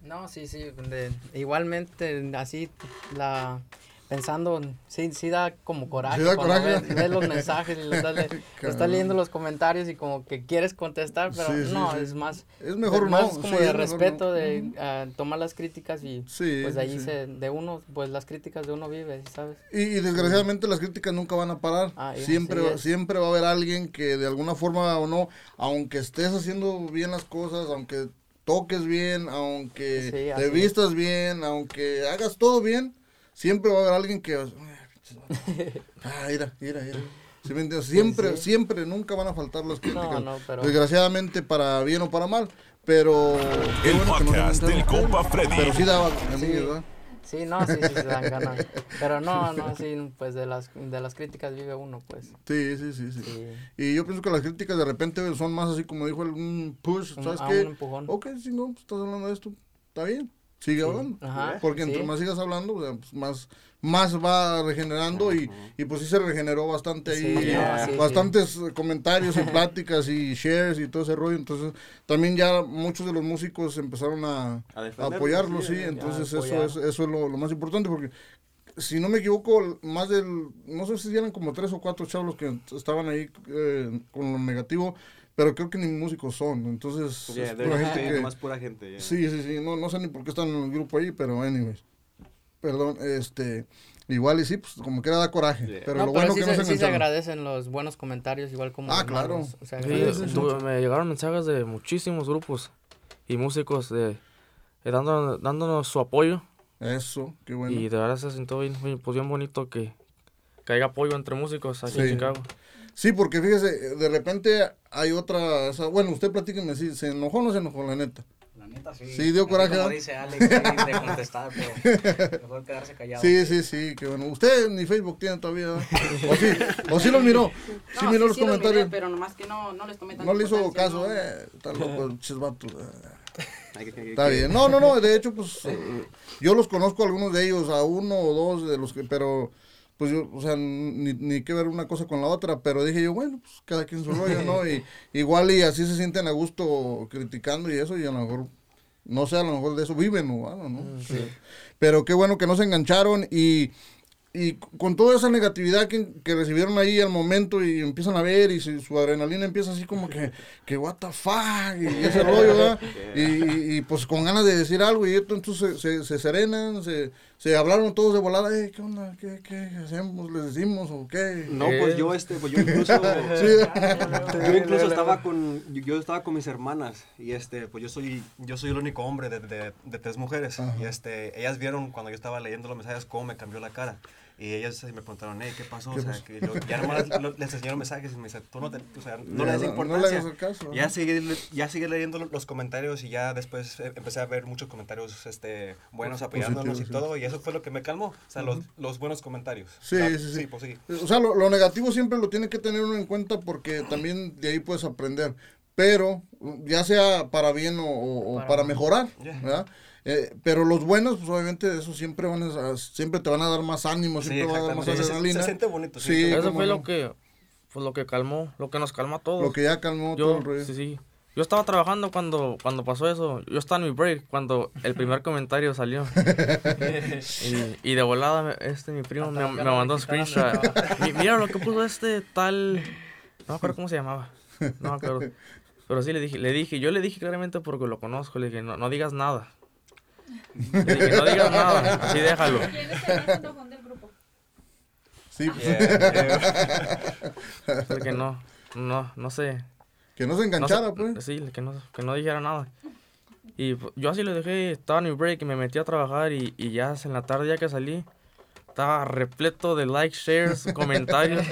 No, sí, sí, de- igualmente así la pensando, sí, sí da como coraje Sí da coraje. ves, ves los mensajes y los [laughs] estás, leyendo los comentarios y como que quieres contestar, pero Sí, sí, no, es más, Es mejor más no, como de respeto, no. de tomar las críticas y Sí, pues de ahí se, de uno, pues las críticas de uno vive, ¿sabes? Y, y desgraciadamente las críticas nunca van a parar. Ah, siempre, siempre va a haber alguien que de alguna forma o no, aunque estés haciendo bien las cosas, aunque toques bien, aunque Sí, te es. vistas bien, aunque hagas todo bien, siempre va a haber alguien que... Ah, mira, mira, mira. ¿Sí me entiendes? Siempre, sí. siempre, nunca van a faltar las críticas. no, pero- Desgraciadamente para bien o para mal, pero... El bueno no podcast del compa Freddy. Pero sí daba a mí, ¿verdad? Sí, no, sí, sí, se dan ganas. Pero no, no, sí, pues de las, de las críticas vive uno, pues. Sí, sí, sí, sí. Sí. Y yo pienso que las críticas de repente son más así como dijo el un push, Un- ¿sabes ah, qué? un empujón. Ok, si no, pues, estás hablando de esto, está bien. sigue hablando. Ajá, Porque entre sí. más sigas hablando, pues, más, más va regenerando y, y pues sí se regeneró bastante ahí. Yeah. sí, bastantes comentarios y pláticas y shares y todo ese rollo. Entonces también ya muchos de los músicos empezaron a, A apoyarlo, sí, Entonces eso es, eso es lo, lo más importante porque si no me equivoco, más del, no sé si eran como tres o cuatro chavos que estaban ahí eh, con lo negativo, pero creo que ni músicos son. Entonces Yeah, es they're pura gente que- más pura gente. yeah. Sí, sí, sí, no, no sé ni por qué están en el grupo ahí, pero anyways. Perdón, este, igual y sí, pues como que era da coraje. Yeah. Pero No, lo pero bueno sí, que no se, se sí se agradecen los buenos comentarios, igual como Ah, claro. malos, se Sí, agradecen. tuve- me llegaron mensajes de muchísimos grupos y músicos de, de dando- dándonos su apoyo Eso, qué bueno. y de verdad se sintió bien, pues bien bonito que, que haya apoyo entre músicos aquí Sí. en Chicago. Sí, porque fíjese, de repente hay otra, o sea, bueno, usted platíqueme, si se enojó o no se enojó, la neta. Neta, sí. Sí, dio coraje, Como dice Alex, sí, de contestar, pero mejor quedarse callado. Sí, sí, sí, qué bueno. Usted ni Facebook tiene todavía. O sí, o sí los miró, sí No, miró los sí miré, comentarios. pero nomás que no, no les tomé tanta No le hizo caso, no. eh, está loco, vato, eh. Que- hay que- Está bien. No, no, no, de hecho, pues eh, yo los conozco a algunos de ellos, a uno o dos de los que, pero pues yo, o sea, ni, ni que ver una cosa con la otra, pero dije yo, bueno, pues cada quien su rollo, ¿no? Y [laughs] igual y así se sienten a gusto criticando y eso, y a lo mejor, no sé, a lo mejor de eso viven o algo, ¿no? Pero qué bueno que no se engancharon y, y con toda esa negatividad que, que recibieron ahí al momento y empiezan a ver y su, su adrenalina empieza así como que, que what the fuck y ese rollo, ¿verdad? [laughs] Y, y- y, pues con ganas de decir algo y esto, entonces se, se, se serenan, se, se hablaron todos de volada, "Eh, ¿qué onda? ¿Qué, ¿Qué hacemos? ¿Les decimos o qué? No, pues yo este, pues yo incluso, [laughs] [laughs] yo incluso estaba con, yo, yo estaba con mis hermanas y este, pues yo soy, yo soy el único hombre de, de, de tres mujeres y este, ellas vieron cuando yo estaba leyendo los mensajes cómo me cambió la cara y ellas me preguntaron, hey, ¿qué pasó? o sea, que yo, ya nomás lo- les enseñaron mensajes y me dice, tú no, te, o sea, no le Ya, das no- no le importancia. caso, ya ajá. seguí, ya seguí leyendo lo- los comentarios y ya después eh, empecé a ver muchos comentarios este, buenos apoyándonos y sí. todo y eso fue lo que me calmó, o sea, los, los buenos comentarios. Sí, O sea, sí, sí. pues sí. O sea, lo, lo negativo siempre lo tiene que tener uno en cuenta porque también de ahí puedes aprender. Pero, ya sea para bien o, o- o para, Para- mejorar, Yeah. ¿verdad? Eh, pero los buenos, pues obviamente eso siempre van a, siempre te van a dar más ánimo, Sí, siempre va a dar más exactamente. Se- se- adrenalina. se siente bonito, sí. Sí, Eso fue no. lo que, pues lo que calmó, lo que nos calmó a todos. Lo que ya calmó todo yo, el rollo. sí, sí. Yo estaba trabajando cuando, cuando pasó eso. Yo estaba en mi break cuando el primer [laughs] comentario salió. [laughs] y, y de volada, me- este, mi primo me, me mandó un screenshot. [laughs] Mi- Mira lo que puso este tal... No me acuerdo cómo se llamaba. No me acuerdo. Pero sí le dije, le dije, yo le dije claramente porque lo conozco. Le dije, no, no digas nada. Dije, no digas nada. Así déjalo. ¿Quién es el más enojón del grupo? Sí, pues, Porque [laughs] no, no, no sé. que no se No enganchara, sé- pues. Sí, que no, que no dijera nada. Y yo así lo dejé, estaba en mi break y me metí a trabajar y, y ya en la tarde ya que salí, estaba repleto de likes, shares, comentarios.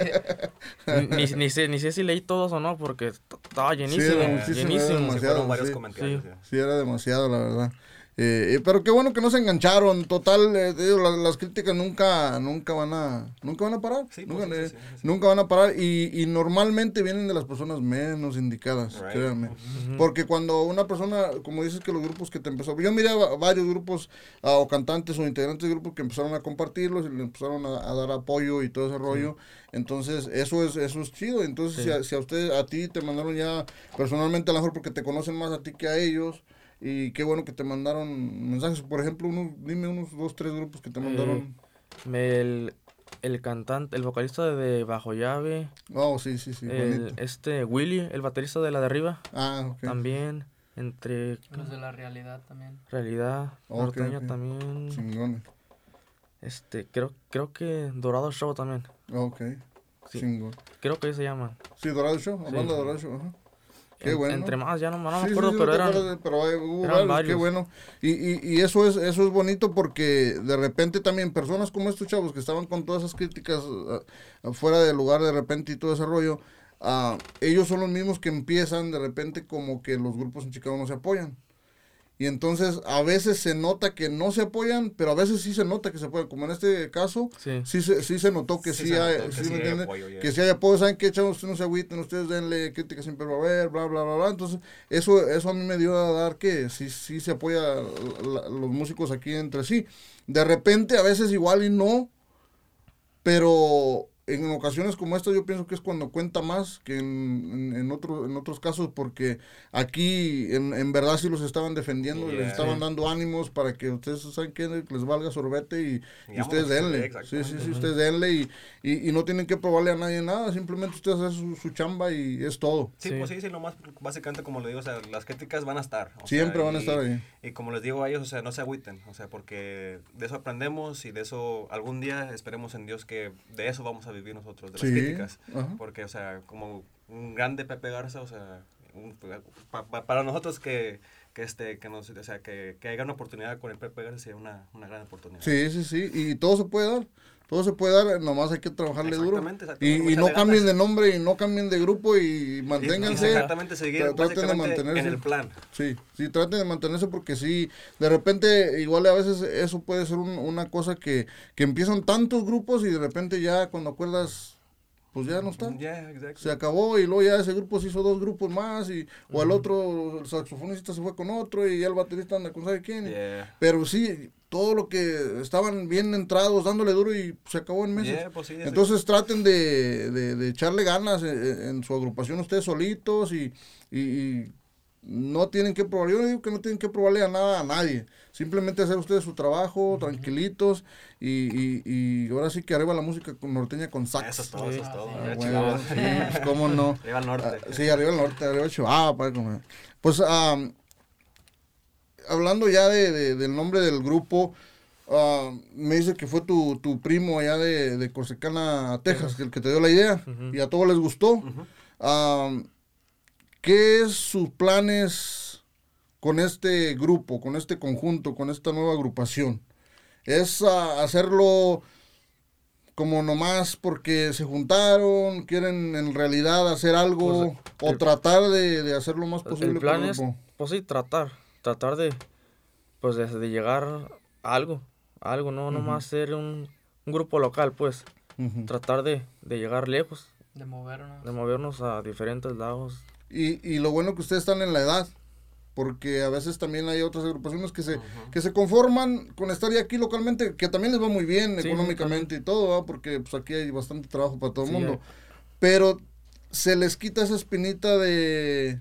[laughs] ni, ni, sé, ni sé si leí todos o no porque est- estaba llenísimo, era muchísimo, era llenísimo. demasiado. Sí, fueron varios sí. comentarios. Sí. Sí, era demasiado, la verdad. Eh, eh, pero qué bueno que no se engancharon. Total, eh, las, las críticas nunca, nunca van a, nunca van a parar. Sí, nunca, pues, sí, eh, sí, sí, sí. nunca van a parar. Y, y normalmente vienen de las personas menos indicadas, Right. créanme. Porque cuando una persona, como dices que los grupos que te empezó, yo miré a va- varios grupos ah, o cantantes o integrantes de grupos que empezaron a compartirlos y le empezaron a, a dar apoyo y todo ese rollo. Entonces, eso es, eso es chido. Entonces, Sí. si, a, si a usted, a ti te mandaron ya personalmente, a lo mejor porque te conocen más a ti que a ellos. Y qué bueno que te mandaron mensajes. Por ejemplo, unos, dime unos dos, tres grupos que te mandaron. Me- el, el cantante, el vocalista de Bajo Llave, Oh, sí, sí, sí. el, este Willy, el baterista de la de arriba, Ah, ok. también, entre Los de la realidad también. Realidad, Ok, Norteña ok. también, Chingón. este, creo, creo que Dorado Show también, Ok. Sí. Chingón. creo que ahí se llaman. Sí, Dorado Show. Sí. Hablando de Dorado Show. Ajá. Qué En- bueno. Entre más, ya no, no me acuerdo, sí, sí, pero eran... pero hay- hubo eran varios, qué bueno. Y, y, y eso es eso es bonito porque de repente también personas como estos chavos que estaban con todas esas críticas ah, fuera del lugar de repente y todo ese rollo, ah, ellos son los mismos que empiezan de repente como que los grupos en Chicago no se apoyan. Y entonces a veces se nota que no se apoyan, pero a veces sí se nota que se apoyan. Como en este caso, Sí. sí, se, sí se notó que sí, Sí se hay, notó que sí, sí ¿me hay apoyo. Que sí hay apoyo. ¿Saben qué, chavos? Ustedes no se agüiten, ustedes denle crítica siempre va a haber, bla, bla, bla, bla. Entonces, eso, eso a mí me dio a dar que sí, sí se apoya la- los músicos aquí entre sí. De repente, a veces igual y no, pero en ocasiones como esta yo pienso que es cuando cuenta más que en, en, en otro- en otros casos porque aquí en, en verdad sí los estaban defendiendo y les Yeah. estaban dando ánimos para que ustedes saben que les valga sorbete y, y Y ustedes denle. Sí, sí, sí, ustedes denle y, y, y no tienen que probarle a nadie nada, simplemente ustedes hacen su, su chamba y es todo. Sí, Sí. pues sí, sí, nomás básicamente como le digo, o sea, las críticas van a estar. o Siempre sea, van a estar ahí. Y como les digo a ellos, o sea, no se agüiten, o sea, porque de eso aprendemos y de eso algún día esperemos en Dios que de eso vamos a vivir nosotros, de Sí, las críticas. ajá. Porque, o sea, como un grande Pepe Garza, o sea, un- pa- pa- para nosotros que, que, este, que, nos, o sea, que, que haya una oportunidad con el Pepe Garza sería una, una gran oportunidad. Sí, sí, sí, y todo se puede dar. Todo se puede dar, nomás hay que trabajarle duro. Exactamente, Y, y no cambien de nombre y no cambien de grupo y manténganse. exactamente, seguir Tra- traten de mantenerse. en el plan. Sí, sí, traten de mantenerse porque sí, de repente igual a veces eso puede ser un- una cosa que, que empiezan tantos grupos y de repente ya cuando acuerdas, pues ya no está. Yeah, exactly. Se acabó y luego ya ese grupo se hizo dos grupos más y o el otro, el saxofonista se fue con otro y ya el baterista anda con sabe quién. Yeah. Pero sí, todo lo que estaban bien entrados, dándole duro y se acabó en meses. Yeah, pues sí, Entonces traten de, de- de echarle ganas en, en su agrupación ustedes solitos y, y- y no tienen que probar, yo no digo que no tienen que probarle a nada a nadie, simplemente hacer ustedes su trabajo, tranquilitos y, y, y ahora sí que arriba la música con- norteña con sax. Eso es todo, eso es todo. Ah, bueno, sí, pues, cómo no. [laughs] Arriba al norte. Ah, sí, arriba el norte, arriba Chihuahua, padre, como- Pues am, hablando ya de, de- del nombre del grupo, ah, me dice que fue tu, tu primo allá de, de Corsicana, Texas, el que te dio la idea y a todos les gustó. ¿Qué es sus planes con este grupo, con este conjunto, con esta nueva agrupación? ¿Es ah, hacerlo como nomás porque se juntaron, quieren en realidad hacer algo Pues, o el- tratar de, de hacer lo más posible El con plan es, grupo? pues sí, tratar, tratar de, pues de, de llegar a algo, a algo, no nomás ser un, un grupo local, pues, tratar de, de llegar lejos, De movernos. de movernos a diferentes lados. Y, y lo bueno que ustedes están en la edad, porque a veces también hay otras agrupaciones que se, que se conforman con estar ya aquí localmente, que también les va muy bien Sí, económicamente y todo, porque pues, aquí hay bastante trabajo para todo el Sí, mundo. hay. Pero se les quita esa espinita de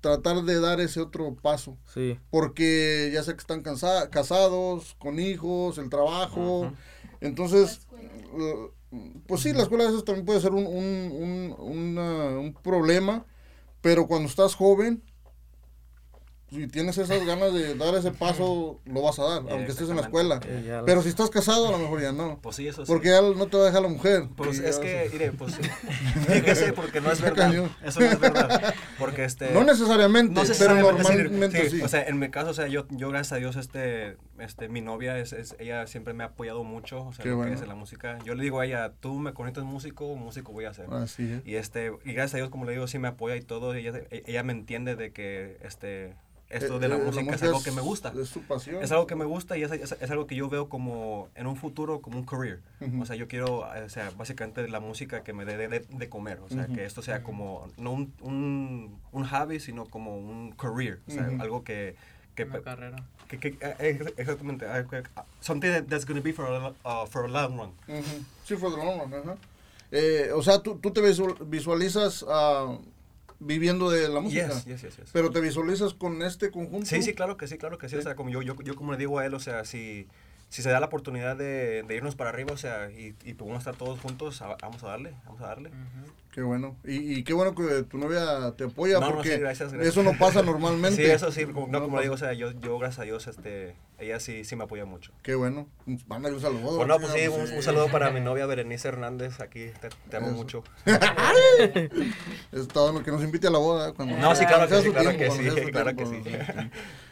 tratar de dar ese otro paso. Sí, porque ya sé que están cansa- casados, con hijos, el trabajo. Entonces, eh, pues sí, la escuela a veces también puede ser un, un, un, una- un problema, pero cuando estás joven, si tienes esas ganas de dar ese paso, lo vas a dar, aunque estés en la escuela. Eh, Pero si estás casado, a lo mejor ya no. Pues sí, eso sí. Porque ya no te va a dejar la mujer. Pues es que, mire, pues [laughs] fíjese porque no es verdad. Eso no es verdad. Porque este. No necesariamente, no pero necesariamente, sí, normalmente sí. O sea, en mi caso, o sea, yo, yo gracias a Dios, este, este, mi novia, es, es- ella siempre me ha apoyado mucho, o sea, lo bueno. que es en la música. Yo le digo a ella, tú me conectas músico, músico voy a hacer. Así es. Y este, y gracias a Dios, como le digo, sí me apoya y todo, y ella, ella me entiende de que, este, esto de la Eh, eh, música es algo que me gusta. Es su pasión. Es algo que me gusta y es, es- es algo que yo veo como en un futuro como un career. Ujú. O sea, yo quiero, eh, o sea, básicamente la música que me dé de, de- de comer. O sea, Ujú. que esto sea como, no un, un, un hobby, sino como un career. O sea, Ujú. algo que... que, Una carrera. que- que- exactamente. que- something that- that's going to be for a, uh, for a long run. Sí, fue de long run, ajá. Eh, o sea, tú, tú te visual- visualizas ah, viviendo de la música. Yes, yes, yes, yes. Pero te visualizas con este conjunto. Sí, sí, claro que sí, claro que sí. O sea, como yo, yo, yo como le digo a él, o sea, si, si se da la oportunidad de, de irnos para arriba, o sea, y, y podemos estar todos juntos, a- vamos a darle, vamos a darle. Qué bueno. Y, y qué bueno que tu novia te apoya No, no, porque sí, gracias, gracias. eso no pasa normalmente. [laughs] Sí, eso sí, como, no, No como digo, o sea, yo, yo gracias a Dios, este, ella sí, sí me apoya mucho. Qué bueno. Mándale un saludo. Bueno, pues sí, chica, un, un saludo para mi novia Berenice Hernández, aquí, te, te amo Eso. mucho. [laughs] Es todo lo que nos invite a la boda. Cuando, No, sí, claro que sí, claro que sí, claro que sí.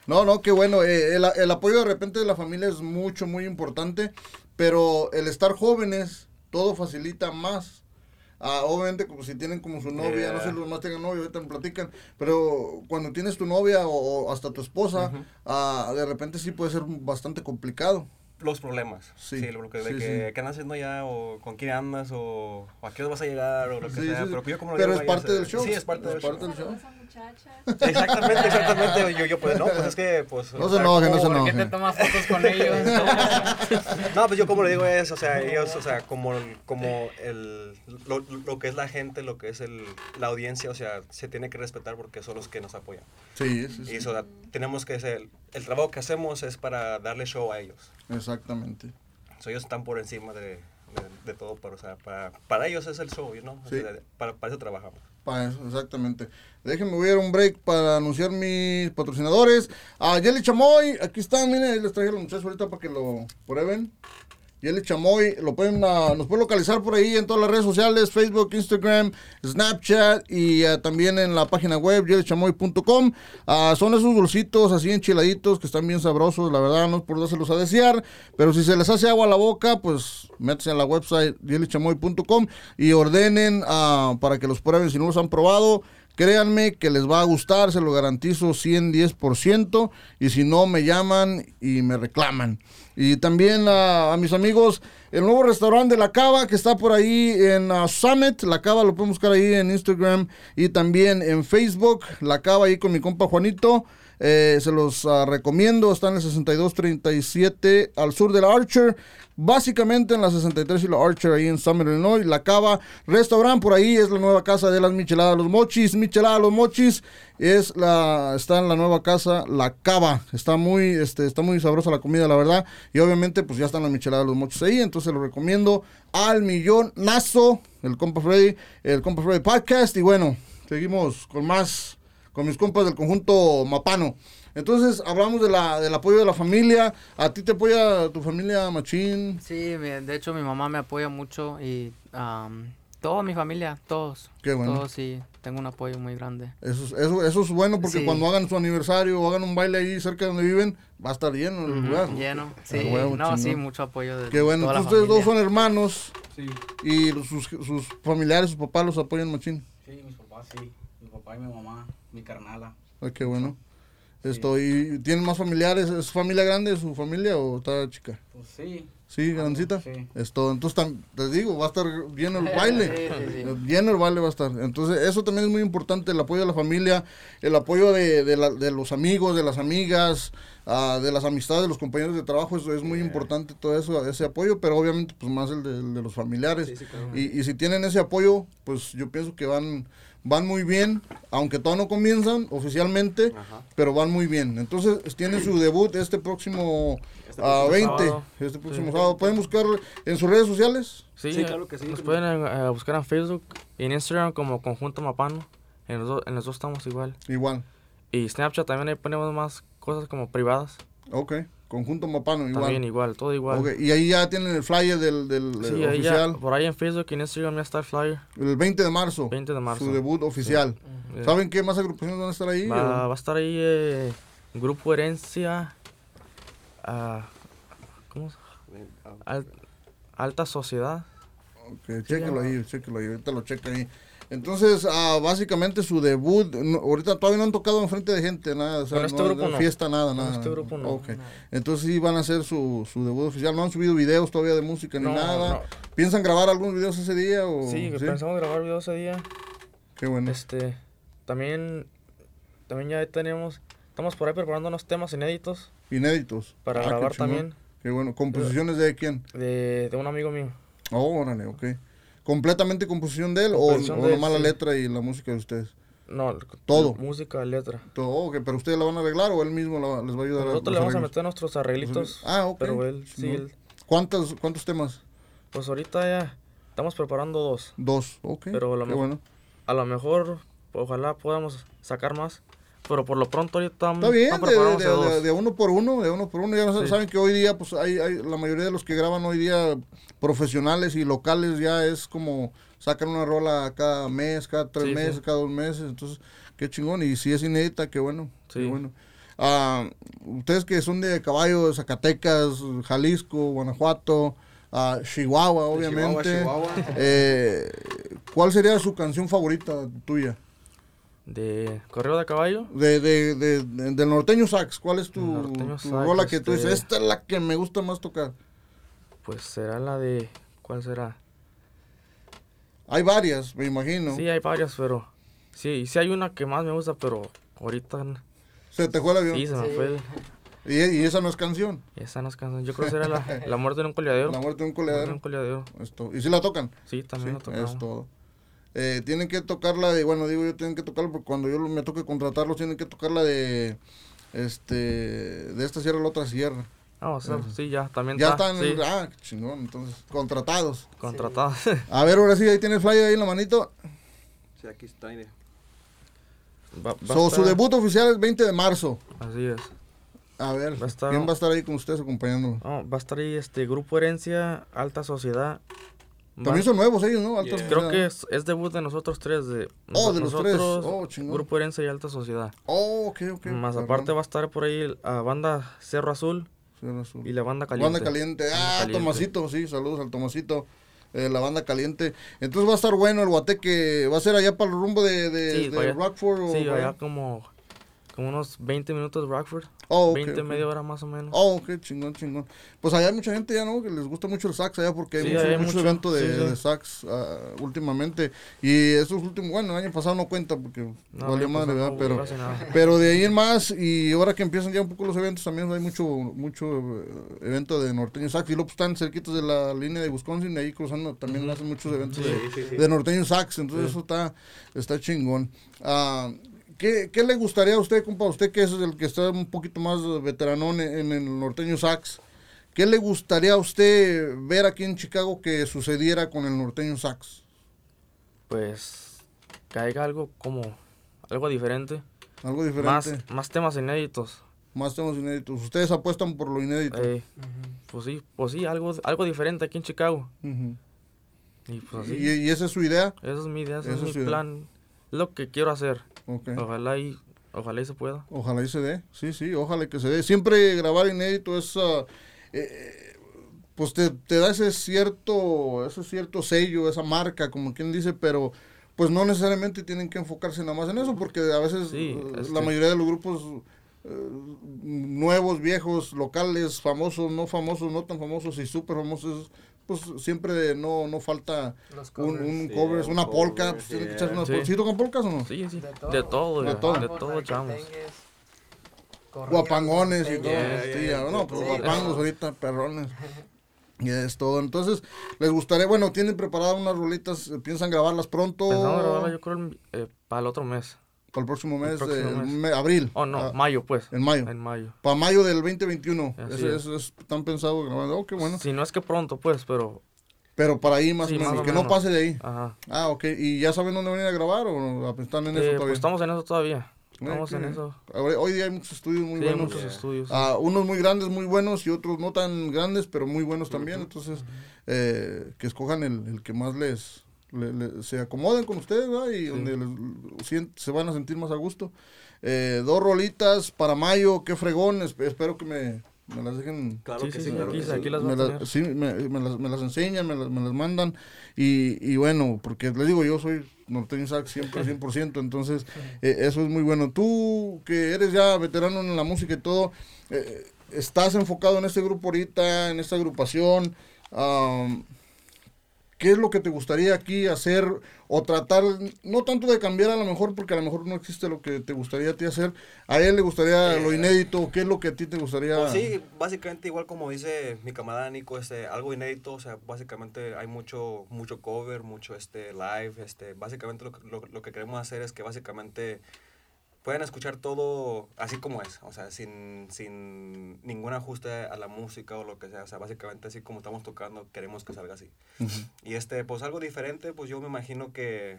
No, no, qué bueno. eh, el, el apoyo de repente de la familia es mucho, muy importante, pero el estar jóvenes todo facilita más Ah, obviamente, como si tienen como su novia, no sé, los más tengan novio, ahorita me platican, pero cuando tienes tu novia o, o hasta tu esposa, ah, de repente sí puede ser bastante complicado. Los problemas. Sí, Sí. lo que, de sí, que, sí. ¿qué andas haciendo ya? O con quién andas, o, o a qué hora vas a llegar, o lo que Sí, sea. Pero, yo como lo Pero digo, es parte del show. Sí, es parte del Es show. parte del show. Muchacha. Exactamente, exactamente. Yo, yo pues, no, pues es que, pues... No se sea, enojen, no se ¿Por qué te tomas fotos con ellos? [laughs] No, pues yo como le digo es, o sea, ellos, o sea, como, el- como el, lo, lo que es la gente, lo que es el, la audiencia, o sea, se tiene que respetar porque son los que nos apoyan. Sí, sí, Y sí. eso, o sea, tenemos que ser, el trabajo que hacemos es para darle show a ellos. Exactamente. O sea, ellos están por encima de, de, de todo, pero, o sea, para, para ellos es el show, ¿no? Sí. para, para eso trabajamos. Para eso, exactamente. Déjenme voy a ir un break para anunciar mis patrocinadores. A Jelly Chamoy, aquí están, miren, les traje a los muchachos ahorita para que lo prueben. Jelly Chamoy, lo pueden, ah, nos pueden localizar por ahí en todas las redes sociales, Facebook, Instagram, Snapchat y ah, también en la página web jellychamoy.com. Ah, son esos dulcitos así enchiladitos que están bien sabrosos, la verdad, no es por dárselos a desear, pero si se les hace agua a la boca, pues métanse a la website jellychamoy.com y ordenen para que los prueben si no los han probado. Créanme que les va a gustar, se lo garantizo 110%. Y si no, me llaman y me reclaman. Y también a, mis amigos, el nuevo restaurante de La Cava que está por ahí en ah, Summit. La Cava lo pueden buscar ahí en Instagram y también en Facebook. La Cava ahí con mi compa Juanito. Eh, se los ah, recomiendo. Está en el 6237 al sur de la Archer. Básicamente en la 63 y la Archer ahí en Summer, Illinois. La Cava Restaurant por ahí es la nueva casa de las Micheladas Los Mochis. Micheladas Los Mochis es la, está en la nueva casa La Cava. Está muy, este, está muy sabrosa la comida, la verdad. Y obviamente pues ya están las Micheladas Los Mochis ahí. Entonces lo recomiendo al millonazo. El compa Freddy, el compa Freddy Podcast. Y bueno, seguimos con más, con mis compas del conjunto Mapano. Entonces hablamos de la, del apoyo de la familia. ¿A ti te apoya tu familia, Machín? Sí, de hecho mi mamá me apoya mucho y am, toda mi familia, todos. Qué bueno. Todos sí, tengo un apoyo muy grande. Eso, es- eso, eso es bueno porque Sí. cuando hagan su aniversario o hagan un baile ahí cerca de donde viven, va a estar lleno el lugar. Lleno. Sí, Ah, huevo, no, sí, mucho apoyo de Qué bueno. toda la Entonces, ustedes dos son hermanos Sí, y sus, sus familiares, sus papás los apoyan, Machín. sí, mis papás sí. Mi papá y mi mamá, mi carnala. Ay, qué bueno. Esto, ¿y tienen más familiares? ¿Es familia grande su familia o está chica? Pues sí. Sí, grandecita. Sí. Es todo. Entonces, tam- te digo, va a estar lleno el [laughs] baile. Sí. Lleno el baile va a estar. Entonces, eso también es muy importante, el apoyo de la familia, el apoyo de, de la- de los amigos, de las amigas, ah, de las amistades, de los compañeros de trabajo. Eso es muy importante, todo eso, ese apoyo, pero obviamente, pues más el de, el de los familiares. y, y si tienen ese apoyo, pues yo pienso que van van muy bien, aunque todavía no comienzan oficialmente, pero van muy bien. Entonces, tienen su debut este próximo ah, próximo 20, sábado. este próximo Sí. sábado. ¿Pueden buscar en sus redes sociales? Sí, Sí, eh, claro que sí. Nos pueden eh, buscar en Facebook y en Instagram como Conjunto Mapano. En los, dos- en los dos estamos igual. Igual. Y Snapchat también ahí ponemos más cosas como privadas. Ok. Conjunto Mapano, igual. También igual, todo igual. Ok, Y ahí ya tienen el flyer del, del Sí, eh, ahí ya, oficial. por ahí en Facebook y en Instagram ya está el flyer. El 20 de marzo. 20 de marzo. Su debut oficial. ¿Saben qué más agrupaciones van a estar ahí? Va, va a estar ahí eh, Grupo Herencia. ah, ¿Cómo se Al- Alta Sociedad. Ok, chéquelo ahí, chéquelo ahí, ahorita lo checa ahí. Entonces, ah, básicamente su debut, no- ahorita todavía no han tocado enfrente de gente, nada, o sea, Con este no, grupo no fiesta, nada, Con nada. este grupo no. Ok. Entonces sí van a hacer su, su debut oficial, no han subido videos todavía de música ni No, nada. no. ¿Piensan grabar algunos videos ese día o Sí, que pensamos grabar videos ese día. Qué bueno. Este, también, también ya tenemos, estamos por ahí preparando unos temas inéditos Inéditos. para Ah, qué grabar chingón. también Qué bueno. ¿Composiciones de quién? de, de un amigo mío. Oh, órale, ok. ¿Completamente composición de él o, o de él, nomás la letra y la música de ustedes? No, Todo. Música, letra. Todo, ok, pero ustedes la van a arreglar o él mismo la- les va a ayudar a Nosotros los le vamos a meter nuestros arreglitos. Ah, ok. Pero él, sí, él- ¿Cuántos, ¿Cuántos temas? pues ahorita ya estamos preparando dos. Dos, ok. Pero a lo qué bueno. A lo mejor, ojalá podamos sacar más. Pero por lo pronto ahorita Está bien, estamos de, preparando de- dos. de- de uno por uno, de uno por uno. Ya Sí. saben que hoy día, pues hay, hay, la mayoría de los que graban hoy día profesionales y locales ya es como sacan una rola cada mes, cada tres Sí, sí. meses, cada dos meses. Entonces, qué chingón. Y si es inédita, qué bueno. Qué Sí. bueno. Ah, ustedes que son de caballo, de Zacatecas, Jalisco, Guanajuato, a Chihuahua, obviamente. Chihuahua. Eh, ¿Cuál sería su canción favorita tuya? De Correo de Caballo. De, de, de, de- del norteño sax, ¿cuál es tu, Norteño tu Sax, rola que tú dices? este- Esta es la que me gusta más tocar. Pues será la de. ¿Cuál será? Hay varias, me imagino. Sí, hay varias, pero. Sí, sí hay una que más me gusta, pero ahorita. Se te fue el avión. Sí, se me Sí. fue. Y, y esa no es canción. Esa no es canción. Yo creo que será la, [laughs] la muerte de un coleadero. La muerte de un La muerte de coleadero. un coleadero. Esto. Y si la tocan. Sí, también Sí, lo tocamos. es todo. Eh, tienen que tocarla de, bueno, digo yo tienen que tocarla porque cuando yo me toque contratarlos tienen que tocarla de, este, de esta sierra a la otra sierra. Ah, o sea, sí, ya, también Ya está. están, sí, ah, qué chingón, entonces, contratados. contratados. A ver, ahora sí, ahí tiene el flyer ahí en la manito. Sí, aquí está. mire. Va- va a So, su debut oficial es 20 de marzo. Así es. A ver, Va a estar- ¿quién va a estar ahí con ustedes acompañándolo? No, va a estar ahí este Grupo Herencia, Alta Sociedad. También son nuevos ellos, ¿no? Alta Yeah. Creo que es, es debut de nosotros tres. De Oh, de los tres. nosotros, Oh, chingón. Grupo Herencia y Alta Sociedad. Oh, ok, ok. Más perdón. aparte va a estar por ahí la banda Cerro Azul Cerro Azul. y la banda Caliente. Banda Caliente. Ah, Caliente. Tomasito, sí, saludos al Tomasito. eh, la banda caliente. Entonces va a estar bueno el guateque. ¿Va a ser allá para el rumbo de, de, Sí, de vaya. Rockford? o Sí, por allá como, como unos 20 minutos de Rockford. Oh, ok, 20, ok. media hora más o menos. Oh, qué chingón, chingón. Pues allá hay mucha gente ya, ¿no? Que les gusta mucho el sax allá porque hay Sí, mucho, hay mucho mucho, evento de, sí, sí. de sax ah, últimamente. Y estos últimos, bueno, el año pasado no cuenta porque No, valió madre, ¿verdad? no, Pero, pero de ahí en más, y ahora que empiezan ya un poco los eventos, también hay mucho mucho eh, evento de norteño sax. Y luego pues, están cerquitos de la línea de Wisconsin, ahí cruzando, también hacen muchos eventos de, de norteño sax. Entonces eso está, está chingón. Ah, ¿qué, ¿Qué le gustaría a usted, compa? Usted que es el que está un poquito más veteranón en, en el norteño sax. ¿Qué le gustaría a usted ver aquí en Chicago que sucediera con el norteño sax? Pues que haya algo como algo diferente. Algo diferente. Más, Más, más temas inéditos. temas inéditos. Ustedes apuestan por lo inédito. Eh, Pues sí, pues sí, algo, algo diferente aquí en Chicago. Y pues así. ¿Y, y esa es su idea? Esa es mi idea, ese es mi idea. plan. Es lo que quiero hacer. Ok. Ojalá y ojalá y se pueda. Ojalá y se dé. Sí, sí, ojalá que se dé. Siempre grabar inédito es... eh, pues te, te da ese cierto, ese cierto sello, esa marca, como quien dice, pero pues no necesariamente tienen que enfocarse nada más en eso, porque a veces Sí, eh, la mayoría de los grupos nuevos, viejos, locales, famosos, no famosos, no tan famosos y súper famosos, pues siempre no, no falta un, covers. un Sí, cover, un una polka, pues tienen que echarse unas Sí. polcas. ¿Sí tocan polcas o no? Sí, sí. De De todo. todo. De todo. todo, de todo echamos. guapangones y todo. Yeah, sí, yeah, ya, no, pues sí. guapangos ahorita, perrones. [laughs] Y es todo. Entonces, les gustaría, bueno, tienen preparadas unas rolitas, piensan grabarlas pronto. Pensamos grabarla yo creo eh, para el otro mes. Para el próximo mes, próximo eh, mes. me- abril. Oh, no, Ah, mayo pues. en mayo. En mayo. Para mayo del 2021. Así Eso es. es, es- están pensados grabando. Oh, qué bueno. Si no es que pronto pues, pero... Pero para ahí más Sí, o menos, más o que no pase de ahí. Ajá. Ah, ok. ¿Y ya saben dónde venir a grabar o están en eso Eh, todavía? pues estamos en eso todavía. Eh, Estamos en eso. Hoy día hay muchos estudios muy Sí, hay buenos. muchos estudios. sí. Ah, unos muy grandes, muy buenos y otros no tan grandes, pero muy buenos también. Entonces, eh, que escojan el, el que más les, le- le- se acomoden con ustedes ¿verdad? y donde les- sient- se van a sentir más a gusto. Eh, dos rolitas para mayo, qué fregón. esp- espero que me, me las dejen. Claro Sí, que sí, sí, aquí- que sí. aquí las Me, a las- tener. sí, me, me las, me las enseñan, me las, me las mandan. Y, y bueno, porque les digo, yo soy norteño sax siempre 100%, entonces [laughs] eh, eso es muy bueno. Tú que eres ya veterano en la música y todo, eh, estás enfocado en este grupo ahorita, en esta agrupación. am, ¿Qué es lo que te gustaría aquí hacer o tratar, no tanto de cambiar a lo mejor, porque a lo mejor no existe lo que te gustaría a ti hacer, a él le gustaría lo Eh, inédito, ¿qué es lo que a ti te gustaría? Pues sí, básicamente igual como dice mi camarada Nico, este, algo inédito, o sea, básicamente hay mucho, mucho cover, mucho este, live, este, básicamente lo, lo, lo que queremos hacer es que básicamente puedan escuchar todo así como es, o sea, sin, sin ningún ajuste a la música o lo que sea, o sea, básicamente así como estamos tocando, queremos que salga así. Y este, pues algo diferente, pues yo me imagino que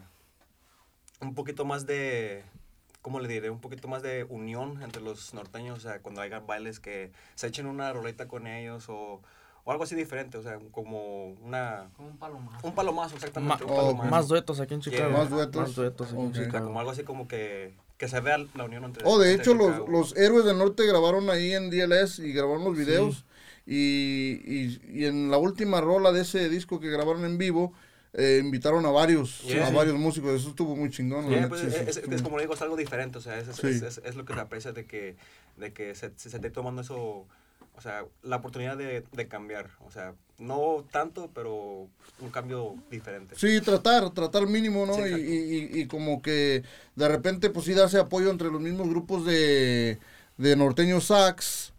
un poquito más de, ¿cómo le diré? Un poquito más de unión entre los norteños, o sea, cuando hagan bailes que se echen una roleta con ellos o, o algo así diferente, o sea, como una, Un palomazo. un palomazo Ma- exactamente. un oh, palomazo. más duetos aquí en Chicago. Yeah. Más duetos. Más duetos aquí en Ok. O sea, Chicago. como algo así como que, que se vea la unión entre Oh, de entre hecho, los, los héroes del norte grabaron ahí en DLS y grabaron los videos. Y, y, y en la última rola de ese disco que grabaron en vivo, eh, invitaron a varios, Yeah. a varios músicos. Eso estuvo muy chingón. Yeah, pues, es, es- estuvo- es como le digo, es algo diferente, o sea, es, es, Sí. lo que se aprecia de que, de que se, se, se esté tomando eso, o sea, la oportunidad de, de cambiar, o sea, no tanto, pero un cambio diferente. Sí, tratar, tratar mínimo, ¿no? Sí, y, y- y- como que de repente, pues sí, darse apoyo entre los mismos grupos de, de norteño sax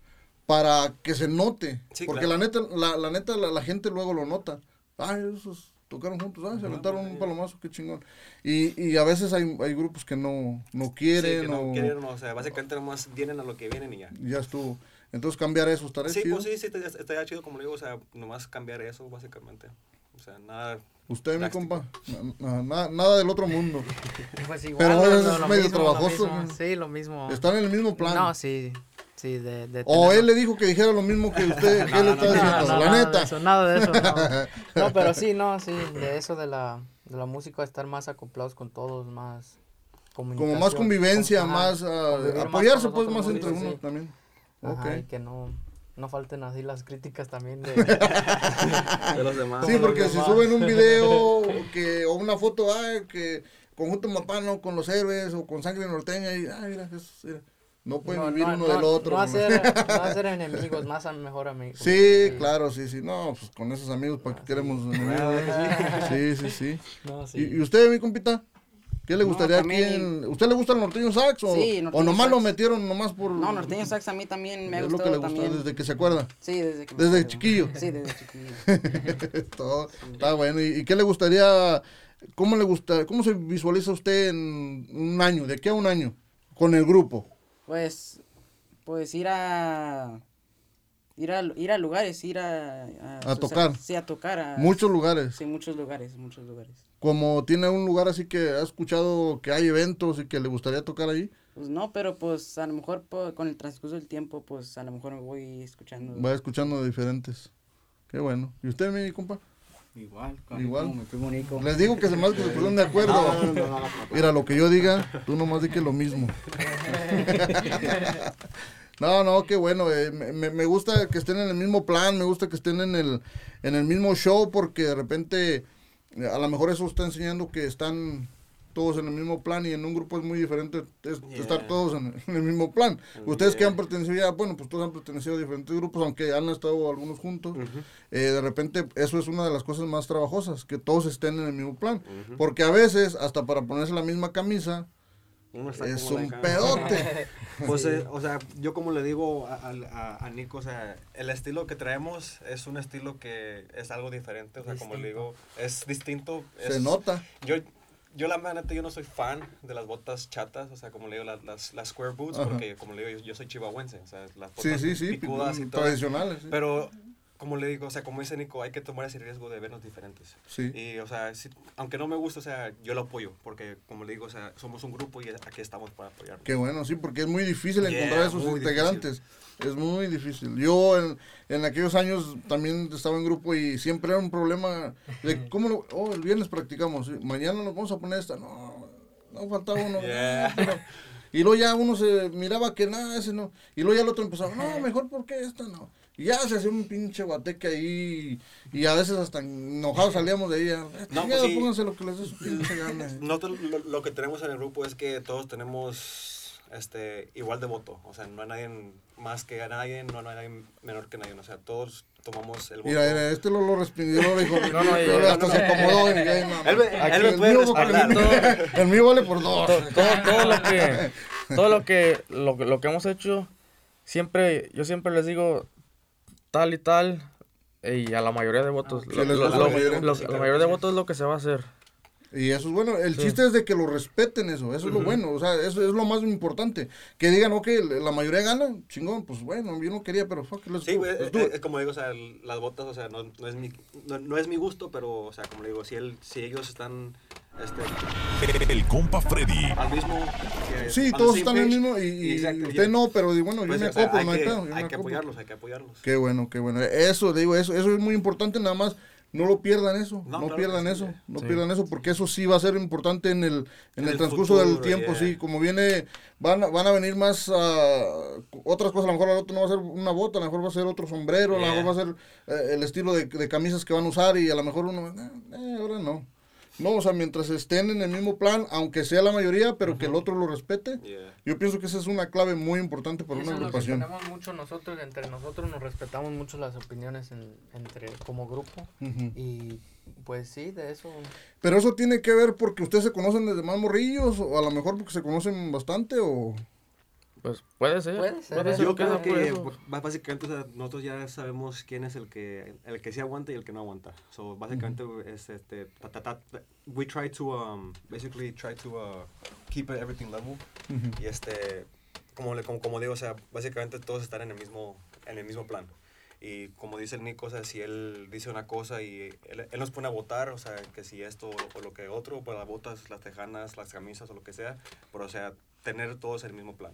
para que se note. Sí, Porque claro. la neta, la, la neta, la, la gente luego lo nota. Ay, esos tocaron juntos, ay, se aventaron un palomazo, qué chingón. Y, y a veces hay, hay grupos que no, no Sí, quieren que no o quieren, o sea, básicamente nomás vienen a lo que vienen y ya. ya estuvo. Entonces cambiar eso estaría Sí, chido. pues sí, sí, estaría- chido, como le digo, o sea, nomás cambiar eso, básicamente. O sea, nada... Usted, mi compa, na- na- nada, nada del otro mundo. [laughs] Pues igual. Pero lo- es lo- lo medio mismo, lo trabajoso, mismo. ¿no? Sí, lo mismo. Están en el mismo plan. No, sí. Sí, de. de O tener- él le dijo que dijera lo mismo que usted, [laughs] que él no, está no, diciendo, No, no, la nada neta. De eso, nada de eso, no. [laughs] No, pero sí, no, sí, de eso de la, de la música, estar más acoplados con todos, más Como más convivencia, más más apoyarse pues más entre uno sí. también. Ajá, y Ok. que no, no falten así las críticas también de... [laughs] De los demás. Sí, porque si suben un video [laughs] que, o una foto, ay, que conjunto mapano con los héroes o con sangre norteña y, ay, mira, eso, mira, no pueden no, vivir no, uno no, del otro. No hacer, no [laughs] hacer enemigos, más a mejor amigos. Sí, claro, sí, sí. No, pues con esos amigos, ¿para qué queremos enemigos? Ah, Sí, sí, sí. No, ¿Y, sí. y usted, mi compita? ¿Qué le No, gustaría también- en- ¿Usted le gusta el norteño sax o, Sí, o norteño nomás lo metieron nomás por... No, norteño sax a mí también me ha es lo que gustado le gusta también. desde que se acuerda. Sí, desde que me desde acuerdo. chiquillo. Sí, desde chiquillo. [laughs] Todo está bueno. ¿Y, y qué le gustaría, cómo le gusta, cómo se visualiza usted en un año, de aquí a un año, con el grupo? Pues, pues ir a, ir a, ir a lugares, ir a... A tocar. Sí, a tocar. A, Muchos lugares. Sí, muchos lugares, muchos lugares. Como tiene un lugar así que ha escuchado que hay eventos y que le gustaría tocar ahí, Pues no, pero pues a lo mejor con el transcurso del tiempo, pues a lo mejor me voy escuchando. va escuchando diferentes. Qué bueno. ¿Y usted, mi compa? Igual, Igual. como Nico. Les digo que se más que se pusieron de acuerdo. No, no, no, no, no. Mira, lo que yo diga, tú nomás di que lo mismo. [laughs] No, no, qué bueno. eh, me, me- me gusta que estén en el mismo plan, me gusta que estén en el, en el mismo show, porque de repente a lo mejor eso está enseñando que están todos en el mismo plan y en un grupo es muy diferente es- Yeah. estar todos en, en el mismo plan. Ustedes que han pertenecido ya, bueno, pues todos han pertenecido a diferentes grupos, aunque han estado algunos juntos. eh, de repente eso es una de las cosas más trabajosas, que todos estén en el mismo plan. Porque a veces, hasta para ponerse la misma camisa, Uno está es como un acá. pedote. [laughs] Pues, eh, o sea, yo como le digo a, a, a Nico, o sea, el estilo que traemos es un estilo que es algo diferente, o sea, como le digo, es distinto. Se es- nota. Yo, yo la verdad, yo no soy fan de las botas chatas, o sea, como le digo, las, las, las square boots, Ajá. porque como le digo, yo, yo soy chihuahuense, o sea, las botas Sí, sí, sí. picudas y todo. Tradicionales. sí. Pero, como le digo, o sea, como dice Nico, hay que tomar ese riesgo de vernos diferentes. Sí. Y, o sea, si- aunque no me gusta, o sea, yo lo apoyo, porque, como le digo, o sea, somos un grupo y aquí estamos para apoyarnos. Qué bueno, sí, porque es muy difícil Yeah, encontrar esos muy integrantes. Es muy difícil. Yo en, en aquellos años también estaba en grupo y siempre era un problema de cómo lo, oh, el viernes practicamos, mañana nos vamos a poner esta, no, no faltaba uno. Yeah. no, [laughs] pero- y luego ya uno se miraba que nada, ese no. Y luego ya el otro empezaba, no, mejor porque esta no. Y ya se hacía un pinche guateque ahí y a veces hasta enojados salíamos de ahí. ya, No, "Chingado, pues sí. pónganse lo que les dé su pinche [laughs] gana. Nosotros lo, lo que tenemos en el grupo es que todos tenemos este igual de voto. O sea, no hay nadie más que nadie, no hay nadie menor que nadie. O sea, todos tomamos el voto. Mira, mira, este lo, lo dijo. No, no, pero yo- hasta no, se no. acomodó. no, Él él me el puede mío, respaldar. el, el mío vale por dos. todo, todo, todo lo que todo lo que lo, que- lo que hemos hecho siempre yo siempre les digo tal y tal y a la mayoría de votos Sí, lo- les lo- lo- la mayoría de votos es lo que se va a hacer Y eso es bueno. El Sí. chiste es de que lo respeten eso. Eso es lo bueno. O sea, eso es lo más importante. Que digan, ok, la mayoría gana, chingón. Pues bueno, yo no quería, pero fuck, let's Sí, let's es, do it. es como digo, o sea, el- las botas, o sea, no, no es, mi, no, no es mi gusto, pero, o sea, como le digo, si, él, si ellos están este, El compa Freddy. al mismo... que- Sí, todos están en el mismo. Y, y exacto, usted no, pero bueno, Pues, yo me o sea, acoplo, hay no hay que, pedo, yo me hay que apoyarlos, hay que apoyarlos. Qué bueno, qué bueno. Eso, digo, eso, eso es muy importante. Nada más no lo pierdan eso, no, No, claro pierdan sí, eso, no Sí. pierdan eso, porque eso sí va a ser importante en el, en En el el transcurso del tiempo, yeah. sí, como viene, van, a- van a venir más ah, otras cosas, a lo mejor al otro no va a ser una bota, a lo mejor va a ser otro sombrero, a lo mejor va a ser eh, el estilo de, de camisas que van a usar y a lo mejor uno, eh, eh, ahora no. No, o sea, mientras estén en el mismo plan, aunque sea la mayoría, pero que el otro lo respete, Yeah. yo pienso que esa es una clave muy importante para Eso una es lo que agrupación. tenemos mucho nosotros, entre nosotros nos respetamos mucho las opiniones en- entre como grupo y pues sí, de eso Pero eso tiene que ver porque ustedes se conocen desde más morrillos, o a lo mejor porque se conocen bastante, o... Pues puede ser. Puede ser, Puede ser Yo creo que b- básicamente o sea, nosotros ya sabemos quién es el que el que sí aguanta y el que no aguanta. So básicamente es este ta- ta- ta- ta- we try to um basically try to uh, keep everything level y este como le como, como digo, o sea, básicamente todos están en el mismo en el mismo plan. Y como dice el Nico, o sea, si él dice una cosa y él, él nos pone a votar, o sea, que si esto o lo que otro, pues las botas, las tejanas, las camisas o lo que sea, pero o sea, tener todos el mismo plan.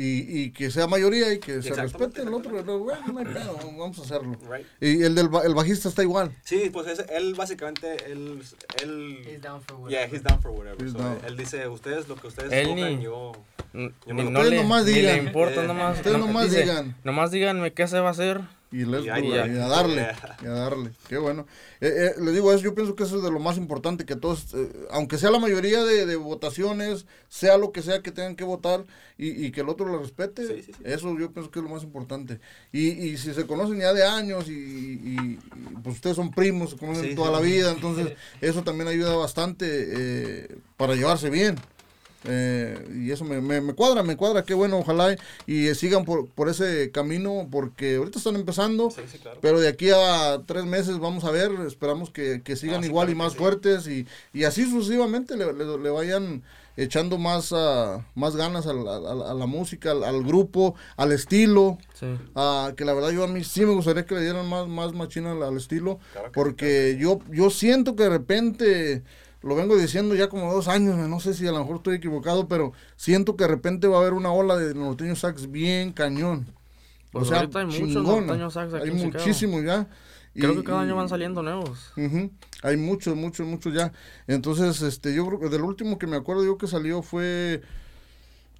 Y, y que sea mayoría y que se respete el otro. Bueno, no hay pedo, vamos a hacerlo. Right? Y el del ba- el bajista está igual. Sí, pues es- él básicamente, él, él, he's down for yeah, whatever. he's down for whatever. He's So, down. Él dice, ustedes lo que ustedes Él ni- yo... Yo ni- no le, nomás ni le digan. importa, Eh, nomás. ustedes no- nomás dice, digan. Nomás díganme qué se va a hacer. Y, ahí y a darle, [laughs] y a darle. Qué bueno. Eh, eh, les digo, eso, yo pienso que eso es de lo más importante, que todos, eh, aunque sea la mayoría de, de votaciones, sea lo que sea que tengan que votar, y, y que el otro lo respete, Sí, sí, sí. eso yo pienso que es lo más importante. Y, y si se conocen ya de años, y, pues ustedes son primos, se conocen toda la vida, entonces [laughs] eso también ayuda bastante eh, para llevarse bien. Eh, y eso me, me, me cuadra, me cuadra, qué bueno, ojalá y, y sigan por, por ese camino, porque ahorita están empezando, Sí, sí, claro. pero de aquí a tres meses vamos a ver, esperamos que, que sigan Ah, sí, igual y claro más sí. fuertes y, y así sucesivamente le, le- le vayan echando más, ah, más ganas a la, a la- a la música, al, al grupo, al estilo. Sí. ah, que la verdad yo a mí sí me gustaría que le dieran más, más machina al, al estilo, Claro que sí, porque yo, yo siento que de repente, lo vengo diciendo ya como dos años, no sé si a lo mejor estoy equivocado, pero siento que de repente va a haber una ola de norteños sax bien cañón. Pues ahorita hay muchos norteños sax aquí Hay muchísimos ya. Creo Y- que cada y- año van saliendo nuevos. Hay muchos, muchos, muchos ya. Entonces, este, yo creo que del último que me acuerdo yo que salió fue,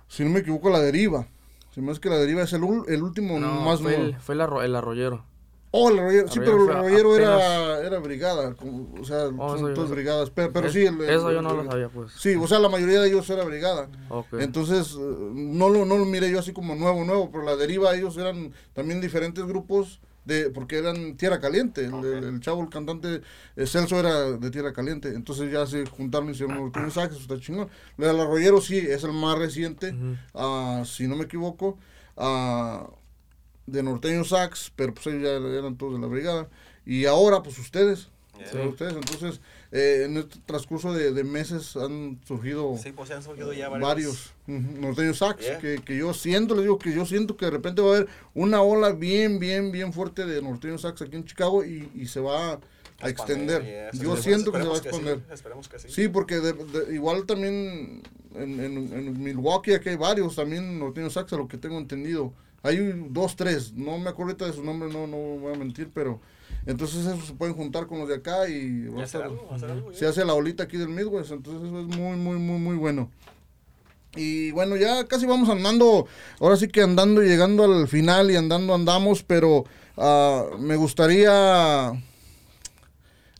si no me equivoco, la deriva. Si me es que la deriva es el, el último No, más fue, nuevo. el, fue el, arro- el arroyero. Oh, el arroyero. Sí, pero el arroyero era, era brigada. o sea, Oh, son todas brigadas. Pero, pero Es- sí, el- eso yo no lo sabía, pues. Sí, o sea, la mayoría de ellos era brigada. Entonces, eh, no lo, no lo miré yo así como nuevo, nuevo, pero la deriva ellos eran también diferentes grupos, de porque eran Tierra Caliente. El, el- el chavo, el cantante eh, Celso era de Tierra Caliente. Entonces ya se juntaron y hicieron sax, eso está chingón. El Arroyero sí, es el más reciente, ah, si no me equivoco, ah, de Norteño Sax, pero pues ellos ya eran todos de la brigada. Y ahora, pues ustedes. Ustedes. Entonces, eh, en este transcurso de, de meses han surgido Sí, pues han surgido ya varios. varios norteños sax Yeah. que, que yo siento, les digo que yo siento que de repente va a haber una ola bien, bien, bien fuerte de norteños sax aquí en Chicago y, y se va a, a extender. Yeah, yo sí, siento que se va a extender. esperemos que sí. Sí, porque de- de- igual también en, en- en Milwaukee aquí hay varios también norteños sax, a lo que tengo entendido. Hay dos, tres, no me acuerdo ahorita de su nombre, no, no voy a mentir, pero entonces esos se pueden juntar con los de acá y va Y a hacer estar- algo, hacer algo, se hace la olita aquí del Midwest, entonces eso es muy, muy, muy, muy bueno. Y bueno, ya casi vamos andando, ahora sí que andando y llegando al final y andando andamos, pero ah, me gustaría,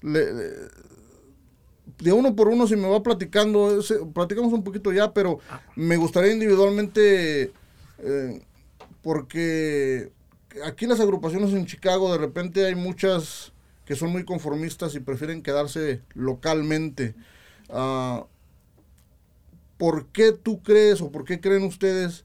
le- le- de uno por uno si me va platicando, platicamos un poquito ya, pero me gustaría individualmente, eh, porque aquí las agrupaciones en Chicago de repente hay muchas que son muy conformistas y prefieren quedarse localmente. Ah, ¿Por qué tú crees o por qué creen ustedes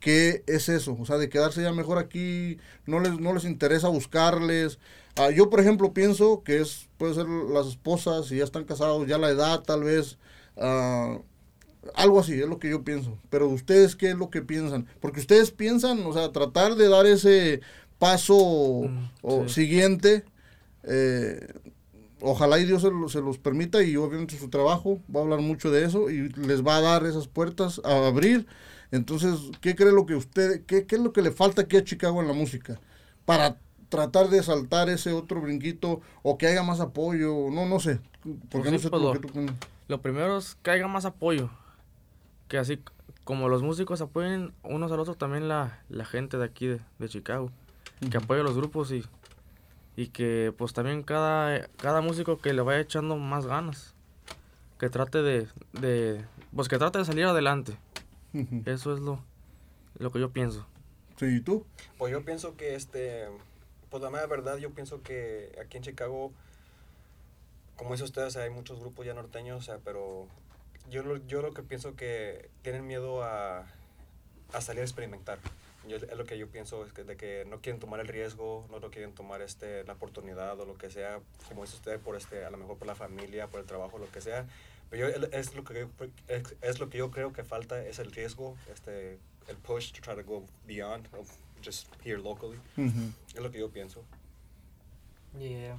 que es eso? O sea, de quedarse ya mejor aquí, no les, no les interesa buscarles. Ah, yo, por ejemplo, pienso que es puede ser las esposas, si ya están casados, ya la edad tal vez. ah, algo así, es lo que yo pienso. Pero ustedes, ¿qué es lo que piensan? Porque ustedes piensan, o sea, tratar de dar ese paso Mm, o sí. siguiente. eh, ojalá y Dios se, lo- se los permita y obviamente su trabajo va a hablar mucho de eso y les va a dar esas puertas a abrir. Entonces, ¿qué cree lo que usted, qué, qué es lo que le falta aquí a Chicago en la música? Para tratar de saltar ese otro brinquito o que haya más apoyo, no, no sé, porque Pues no sí, sé pues lo lo- que tú. Lo primero es que haya más apoyo. Que así como los músicos apoyen unos al otro, también la, la gente de aquí de, de Chicago. Que apoye a los grupos y, y que pues también cada, cada músico que le vaya echando más ganas. Que trate de, de pues que trate de salir adelante. Eso es lo, lo que yo pienso. Sí, ¿y tú? Pues yo pienso que, este, pues la mera verdad, yo pienso que aquí en Chicago, como dice usted, o sea, hay muchos grupos ya norteños, o sea, pero yo lo, yo lo que pienso que tienen miedo a, a salir a experimentar. Yo- es lo que yo pienso, es que, de que no quieren tomar el riesgo, no lo quieren tomar este, la oportunidad o lo que sea, como dice usted, por este, a lo mejor por la familia, por el trabajo, lo que sea. Pero yo, es, lo que yo, es, es lo que yo creo que falta, es el riesgo, este, el push to try to go beyond of just here locally. Ujú. Es lo que yo pienso. Yeah.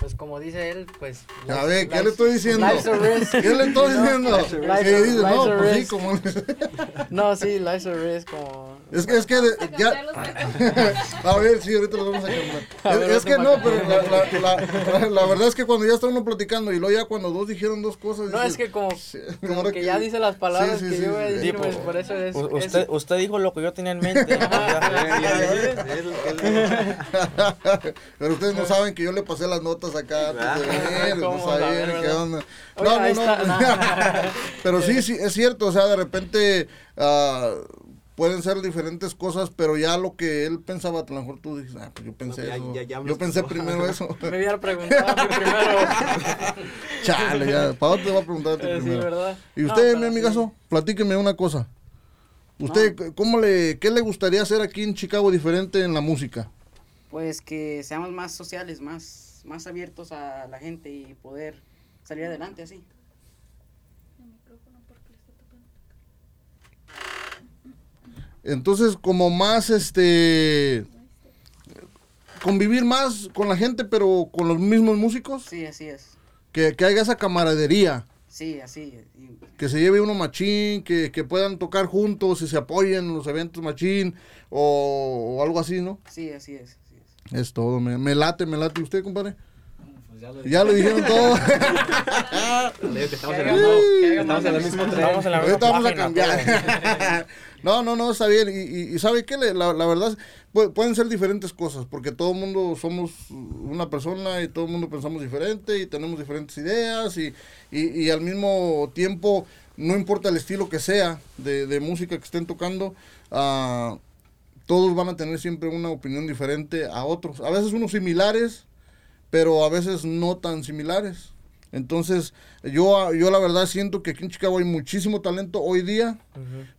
Pues como dice él, pues... A ver, ¿qué le estoy diciendo? Life's a risk. ¿Qué le estoy [laughs] diciendo? No, pues sí, como... [laughs] No, sí, life's a risk, como... Es que, es que de- ya... los. [laughs] A ver, sí, ahorita lo vamos a cambiar. Es, que no, pero la, la, la, la verdad es que cuando ya está uno platicando y luego ya cuando dos dijeron dos cosas... No, es que como, como [laughs] que ya dice las palabras Sí, sí, que sí, yo voy a sí. decir, pues, por eso es... Usted, usted dijo lo que yo tenía en mente. [laughs] Pero ustedes no saben que yo le pasé las notas acá antes de venir, no. Pero sí, sí, es cierto, o sea, de repente ah, pueden ser diferentes cosas, pero ya lo que él pensaba, a lo mejor tú dices, ah, pues yo pensé No, ya- eso. ya- ya yo pensé primero [laughs] eso. Me hubiera preguntado a mí primero. [laughs] Chale, ya, ¿para dónde te va a preguntar a ti Eh, sí, primero? ¿verdad? Y usted, mi sí. amigazo, platíqueme una cosa. ¿Usted cómo le, qué le gustaría hacer aquí en Chicago diferente en la música? Pues que seamos más sociales, más, más abiertos a la gente y poder salir adelante así. Entonces, como más, este, convivir más con la gente, pero con los mismos músicos, Sí, así es. que, que haya esa camaradería, Sí, así. que se lleve uno machín, que, que puedan tocar juntos y se apoyen en los eventos machín o, o algo así, ¿no? sí, así es. así es. Es todo, me, me late, me late. ¿Y usted, compadre? Pues ya lo Ya le dijeron todo. [laughs] Le digo que estamos en estamos. Estamos la misma Ahorita vamos a cambiar. [laughs] no, no, no, está bien. Y, y- ¿sabe qué? La, la verdad, pueden ser diferentes cosas, porque todo el mundo somos una persona y todo el mundo pensamos diferente y tenemos diferentes ideas y, y- al mismo tiempo, no importa el estilo que sea de, de música que estén tocando, ah, todos van a tener siempre una opinión diferente a otros. A veces unos similares, pero a veces no tan similares. Entonces, yo, yo la verdad siento que aquí en Chicago hay muchísimo talento hoy día,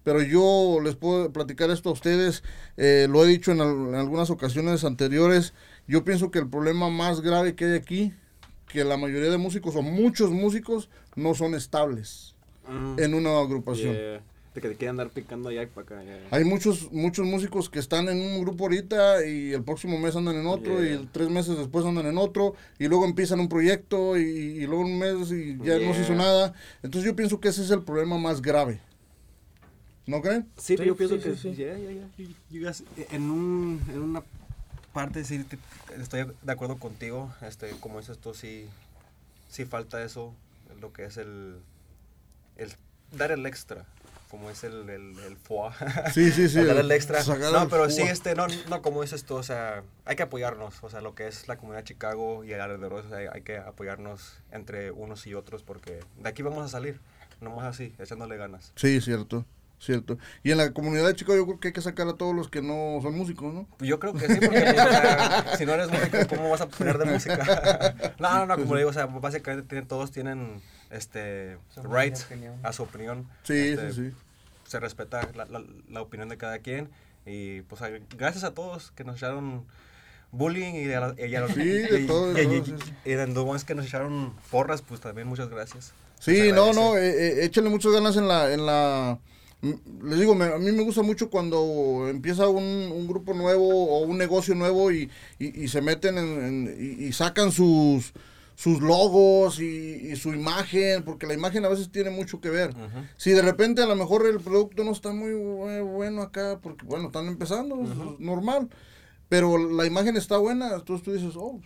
pero yo les puedo platicar esto a ustedes, eh, lo he dicho en, al- en algunas ocasiones anteriores, yo pienso que el problema más grave que hay aquí, que la mayoría de músicos o muchos músicos no son estables Mm. en una agrupación. Yeah. Que te quieren andar picando allá y para acá. Hay muchos muchos músicos que están en un grupo ahorita y el próximo mes andan en otro Yeah. y tres meses después andan en otro y luego empiezan un proyecto y, y luego un mes y ya no se hizo nada. Entonces yo pienso que ese es el problema más grave. ¿No creen? Sí, Sí, yo pienso sí, que sí, yeah, guys- en, un, en una Parte sí, te- estoy de acuerdo contigo, este, como dices tú, sí, sí falta eso, lo que es el, el dar el extra, como es el, el, el foie. [laughs] Sí, sí, sí. El dar el extra. Sacar No, el pero sí, este, no, no, como dices tú, o sea, hay que apoyarnos, o sea, lo que es la comunidad de Chicago y alrededor, o sea, hay, hay que apoyarnos entre unos y otros porque de aquí vamos a salir, nomás así, echándole ganas. Sí, cierto, cierto. Y en la comunidad de Chicago yo creo que hay que sacar a todos los que no son músicos, ¿no? Pues Yo creo que sí, porque o sea, si no eres músico, ¿cómo vas a poner de música? [laughs] no, no, no, como le digo, o sea, básicamente tienen- todos tienen este Su right opinión. a su opinión. Sí, Este, sí, sí. Se respeta la, la, la opinión de cada quien. Y pues gracias a todos que nos echaron bullying y a, y a los Sí, de y, todo, y- y- todo, de los que nos echaron porras, pues también muchas gracias. Sí, no, no, eh, eh, échenle muchas ganas en la, en la, les digo, me- a mí me gusta mucho cuando empieza un, un grupo nuevo o un negocio nuevo y, y- y se meten en, en- y, y sacan sus, sus logos y, y su imagen, porque la imagen a veces tiene mucho que ver. Si de repente a lo mejor el producto no está muy bu- bueno acá, porque bueno, están empezando, es normal. pero la imagen está buena, entonces tú dices, oh,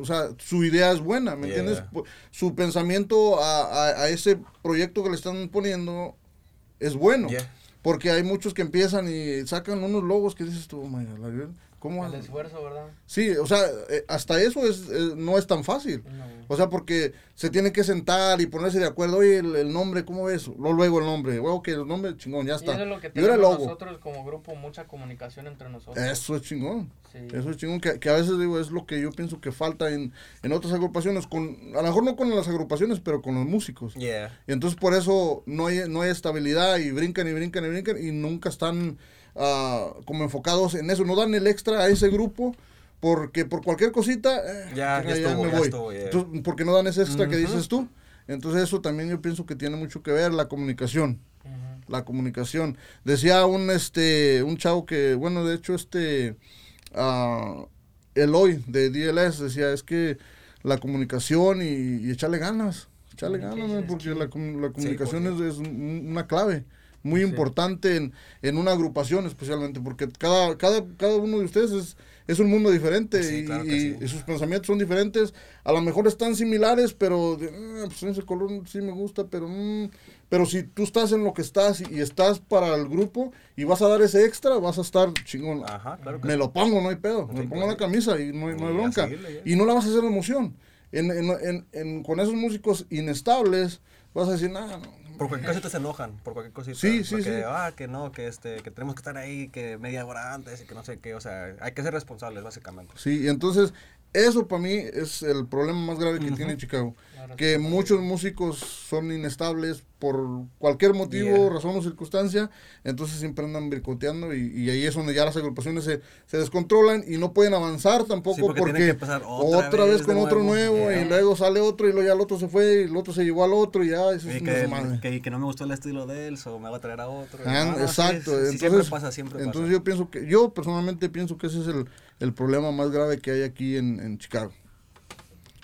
o sea, su idea es buena, ¿me Yeah. entiendes? Su pensamiento a, a- a ese proyecto que le están poniendo es bueno. Yeah. Porque hay muchos que empiezan y sacan unos logos que dices tú, oh my God, ¿cómo? El esfuerzo, ¿verdad? Sí, o sea, eh, hasta eso es, eh, no es tan fácil. O sea, porque se tiene que sentar y ponerse de acuerdo, oye, el, el nombre, ¿cómo ves? Lo, luego el nombre, bueno, que el nombre, chingón, ya Y está. eso es lo que y tenemos el logo. nosotros como grupo, mucha comunicación entre nosotros. Eso es chingón. Sí. Eso es chingón, que, que a veces digo, es lo que yo pienso que falta en, en otras agrupaciones, con, a lo mejor no con las agrupaciones, pero con los músicos. Yeah. Y entonces por eso no hay, no hay estabilidad y brincan y brincan y brincan y nunca están ah, como enfocados en eso. No dan el extra a ese grupo porque por cualquier cosita, eh, Ya, chinga, ya estuvo, me voy. estuvo, yeah. Entonces, porque no dan ese extra que dices tú. Entonces eso también yo pienso que tiene mucho que ver la comunicación. La comunicación. Decía un este un chavo que, bueno, de hecho este ah, Eloy de DLS decía, es que la comunicación y, y echarle ganas, echarle ganas, ¿no? porque la, la comunicación porque- es, es un- una clave muy importante en, en una agrupación especialmente, porque cada, cada, cada uno de ustedes es, es un mundo diferente Sí, y, claro sí. y sus pensamientos son diferentes, a lo mejor están similares, pero de, "Ah, pues ese color sí me gusta, pero... mm", pero si tú estás en lo que estás y, y estás para el grupo y vas a dar ese extra, vas a estar chingón. Ajá, claro que Me sí. lo pongo, no hay pedo. Me Sí, pongo la camisa y no hay, no hay bronca. seguirle. Y no la vas a hacer emoción. En, en, en- con esos músicos inestables, vas a decir, nada, no. Por cualquier cosita se enojan, por cualquier cosita. Sí, sí, Porque, sí. Ah, que no, que, este, que tenemos que estar ahí, que media hora antes y que no sé qué. O sea, hay que ser responsables, básicamente. Sí, y entonces eso para mí es el problema más grave que tiene Chicago. Que muchos músicos son inestables por cualquier motivo, Yeah. razón o circunstancia, entonces siempre andan bricoteando y, y ahí es donde ya las agrupaciones se, se descontrolan y no pueden avanzar tampoco Sí, porque que otra, otra vez vez con otro nuevo. Yeah. y luego sale otro y luego ya el otro se fue y el otro se llevó al otro y ya, eso es Y que, madre. que, que no me gustó el estilo de él, so me va a traer a otro. Ah, No, exacto. entonces, siempre pasa, siempre entonces pasa. yo pienso que, yo personalmente pienso que ese es el, el problema más grave que hay aquí en, en Chicago.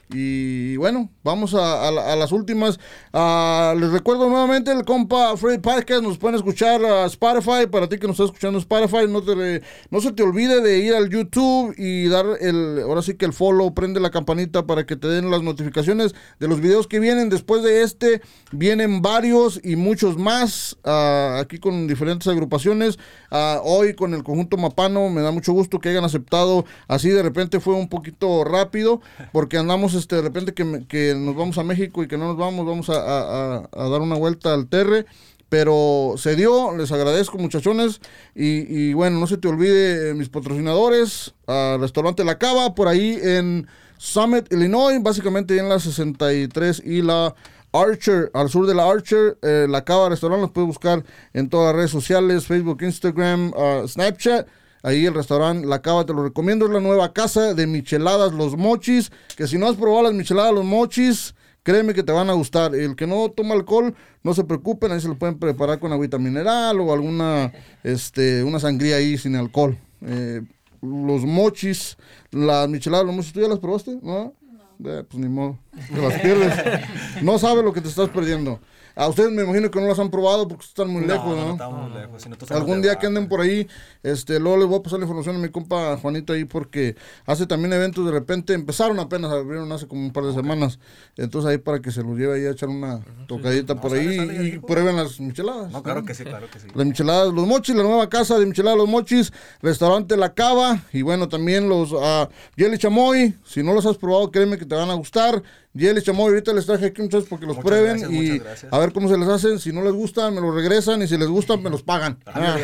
Y bueno, vamos a, a la- a las últimas. Ah, les recuerdo nuevamente el compa Freddy Podcast. Nos pueden escuchar a Spotify. Para ti que nos estás escuchando Spotify, no, te, no se te olvide de ir al YouTube y dar el, ahora sí que el follow, prende la campanita para que te den las notificaciones de los videos que vienen. Después de este, vienen varios y muchos más ah, aquí con diferentes agrupaciones. Ah, hoy con el conjunto Mapano, me da mucho gusto que hayan aceptado. Así de repente fue un poquito rápido porque andamos este, de repente que, nos vamos a México y que no nos vamos, vamos a, dar una vuelta al Terre. Pero se dio, les agradezco muchachones. Y, bueno, no se te olvide eh, mis patrocinadores, ah, Restaurante La Cava, por ahí en Summit, Illinois, básicamente en la 63 y la Archer, al sur de la Archer, eh, La Cava Restaurante, los puedes buscar en todas las redes sociales, Facebook, Instagram, ah, Snapchat. Ahí el restaurante La Cava te lo recomiendo, es la nueva casa de micheladas Los Mochis, que si no has probado las micheladas Los Mochis, créeme que te van a gustar. El que no toma alcohol, no se preocupen, ahí se lo pueden preparar con agüita mineral o alguna, este, una sangría ahí sin alcohol. Eh, los mochis, las micheladas, los mochis, ¿tú ya las probaste? ¿No? Eh, pues ni modo, te las pierdes. No sabes lo que te estás perdiendo. A ustedes me imagino que no las han probado porque están muy lejos, ¿no? estamos muy lejos. si Algún día que anden por ahí, este, luego les voy a pasar la información a mi compa Juanito ahí porque hace también eventos de repente, empezaron apenas, abrieron hace como un par de semanas, entonces ahí para que se los lleve ahí a echar una tocadita No, por ahí sale, y prueben las micheladas. No, claro que sí, claro que sí. Las micheladas Los Mochis, la nueva casa de micheladas Los Mochis, restaurante La Cava y bueno, también los ah, Jelly Chamoy, si no los has probado, créeme que te van a gustar. Jelly Chamoy, ahorita les traje aquí muchachos porque los Muchas prueben gracias, y a ver cómo se les hacen. Si no les gustan, me los regresan y si les gustan, me los pagan. Ah,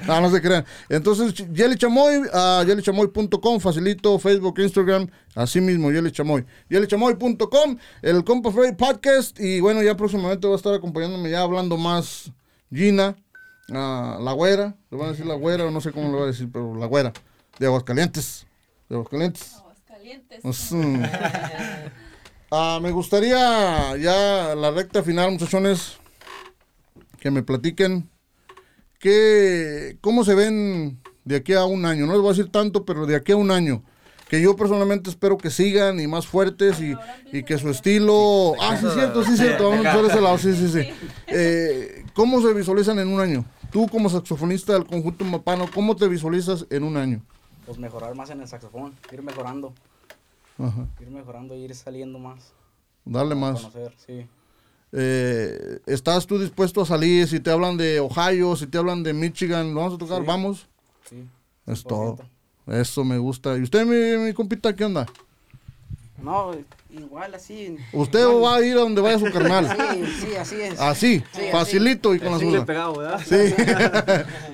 [laughs] no, no se crean. Entonces, Jelly Chamoy, a jellychamoy.com, facilito, Facebook, Instagram, así mismo, Jelly Chamoy. Jellychamoy.com, el Compa Freddy Podcast, y bueno, ya próximamente va a estar acompañándome ya hablando más Gina, ah, la güera, le van a decir la güera, o no sé cómo le voy a decir, pero la güera, de Aguascalientes, de Aguascalientes. Pues, [laughs] mm. Ah, me gustaría ya la recta final, muchachones, que me platiquen que, cómo se ven de aquí a un año. No les voy a decir tanto, pero de aquí a un año. Que yo personalmente espero que sigan y más fuertes y, y que su estilo... Ah, sí, cierto, sí, cierto. Vamos a empezar de ese lado, sí, sí, sí. Eh, ¿Cómo se visualizan en un año? tú como saxofonista del conjunto Mapano, ¿cómo te visualizas en un año? Pues mejorar más en el saxofón, ir mejorando, Ajá. ir mejorando, ir saliendo más. Darle más. Conocer, sí. Eh, ¿Estás tú dispuesto a salir? Si te hablan de Ohio, si te hablan de Michigan, ¿lo vamos a tocar? Sí. Vamos. Sí. Es 100%. todo. Eso me gusta. ¿Y usted, mi, mi compita, qué onda? No, igual así. Usted igual. va a ir a donde vaya su [laughs] carnal. Sí, sí, así es. Así, Sí, así. facilito y con la Chicle suya. pegado, ¿verdad? Sí,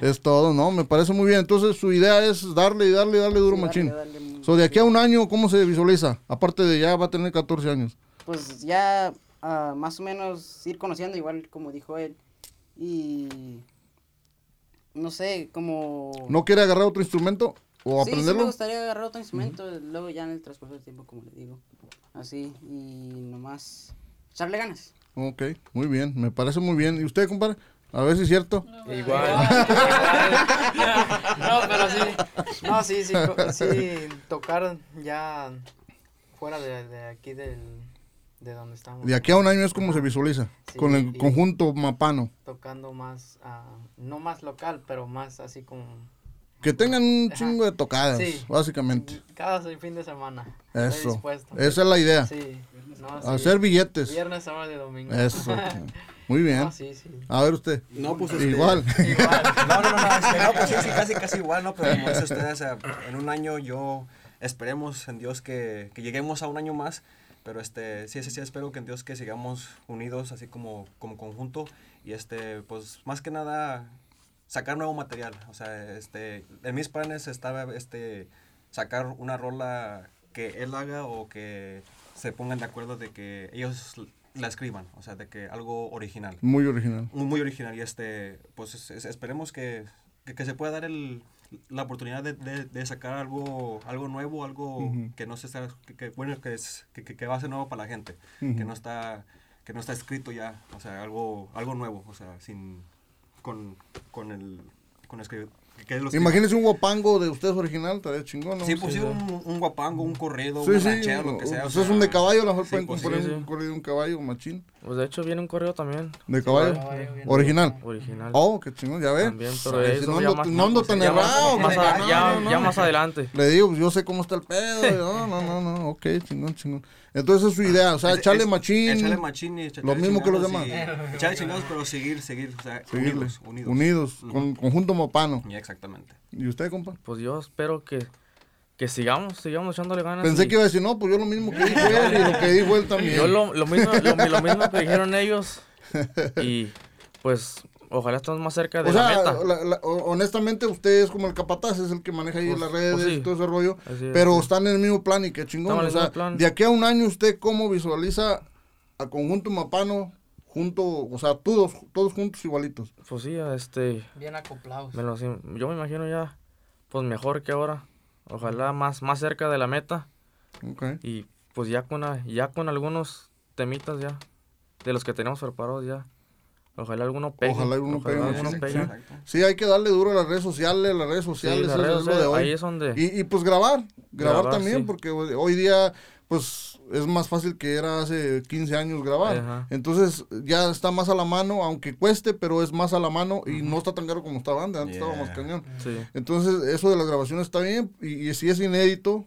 [laughs] es todo, ¿no? Me parece muy bien. Entonces, su idea es darle y darle y darle duro Sí, machín. darle, darle, So, de aquí a un año, ¿cómo se visualiza? Aparte de ya va a tener 14 años. Pues ya ah, más o menos ir conociendo, igual como dijo él. Y. No sé, como. ¿No quiere agarrar otro instrumento o Sí, sí me aprenderlo? gustaría agarrar otro instrumento, luego ya en el transcurso del tiempo, como le digo. Así, y nomás echarle ganas. ok, muy bien, me parece muy bien. ¿Y usted, compadre? A ver si es cierto. Igual. [laughs] no, pero sí. No, sí, sí, sí, tocar ya fuera de, de aquí del, de donde estamos. De aquí a un año es como se visualiza. Sí, con el conjunto mapano. Tocando más, ah, no más local, pero más así como Que tengan un chingo de tocadas, Sí. básicamente. cada fin de semana. Eso. Esa es la idea. Sí. No, sí. Hacer billetes. Viernes, sábado y domingo. Eso. [laughs] Muy bien. Sí, sí. A ver usted. No, pues Igual. [laughs] Igual. No, no, no, no, este, no, pues sí, sí, casi, casi igual, ¿no? Pero como dice usted, o sea, en un año yo esperemos en Dios que, que lleguemos a un año más, pero este, sí, sí, sí, espero que en Dios que sigamos unidos así como, como conjunto y este, pues más que nada sacar nuevo material, o sea, este, en mis planes estaba este, sacar una rola que él haga o que se pongan de acuerdo de que ellos la escriban, o sea, de que algo original. Muy original. muy, muy original y este pues es- es- esperemos que, que, que se pueda dar el, la oportunidad de, de- de sacar algo algo nuevo algo que no se está que, que, bueno que es que, va a ser nuevo para la gente que no está que no está escrito ya o sea algo algo nuevo o sea sin con con el con escribir que lo escriba. Imagínese un guapango de ustedes original, estaría chingón, ¿no? sí pues sí, un, un guapango un corrido Sí, un sí, ranchero lo que sea o pues sea, es un de caballo, a lo mejor sí, pueden pues sí, componer sí. un corrido de un caballo, machín. Pues de hecho viene un correo también, ¿De caballo? caballo. Original. original. Oh, qué chingón, ya ve. También, pero Sí, eso no, ya ando, más- no ando tan ya más- errado. ya, más [laughs] adelante. Le digo, pues, yo sé cómo está el pedo. no, no, no, ok, chingón, chingón. Entonces es su idea, o sea, es- echarle es- machín. echarle machín y echarle Lo mismo que los chingados demás. y- echarle chingados pero seguir seguir o sea seguirle. unidos unidos con conjunto mopano. Exactamente ¿Y usted, compa? Pues yo espero que, que sigamos, sigamos echándole ganas. Pensé y- que iba a decir, no, pues yo lo mismo que dijo él y lo que dijo él también. Yo lo, lo mismo, lo, lo mismo que dijeron ellos. [laughs] Y pues ojalá estemos más cerca de O la sea, meta. la- la- ho- honestamente usted es como el capataz, es el que maneja ahí Pues- las redes pues sí. y todo ese rollo, es, pero están en el mismo plan y qué chingón. O sea, plan. de aquí a un año usted cómo visualiza a conjunto mapano junto, o sea, todos, todos juntos igualitos. Pues sí, este, Bien acoplados. me lo- yo me imagino ya, pues mejor que ahora. Ojalá más, más cerca de la meta. Ok. Y pues ya con, ya con algunos temitas ya, de los que tenemos preparados ya. Ojalá alguno pegue. Ojalá alguno pegue, alguno sí, pegue. sí. Sí, hay que darle duro a las redes sociales, las redes Sí, sociales, las eso redes es lo de sociales, hoy. ahí es donde... Y, y pues grabar, grabar, Grabar, también, sí. porque hoy día, pues es más fácil que era hace 15 años grabar. Ajá. Entonces ya está más a la mano, aunque cueste, pero es más a la mano y no está tan caro como estaba antes, antes estaba más Yeah. cañón. Sí. Entonces eso de las grabaciones está bien y, y si es inédito,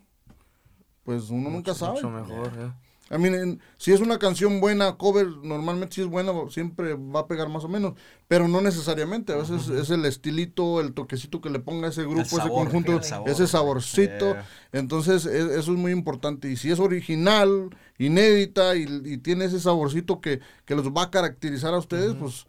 pues uno nunca sabe. Mucho mejor, eh. I mean, en- si es una canción buena, cover, normalmente si es buena, siempre va a pegar más o menos, pero no necesariamente, a veces es el estilito, el toquecito que le ponga ese grupo, ese conjunto, el sabor. ese saborcito, Yeah. entonces e- eso es muy importante, y si es original, inédita, y, y tiene ese saborcito que, que los va a caracterizar a ustedes, pues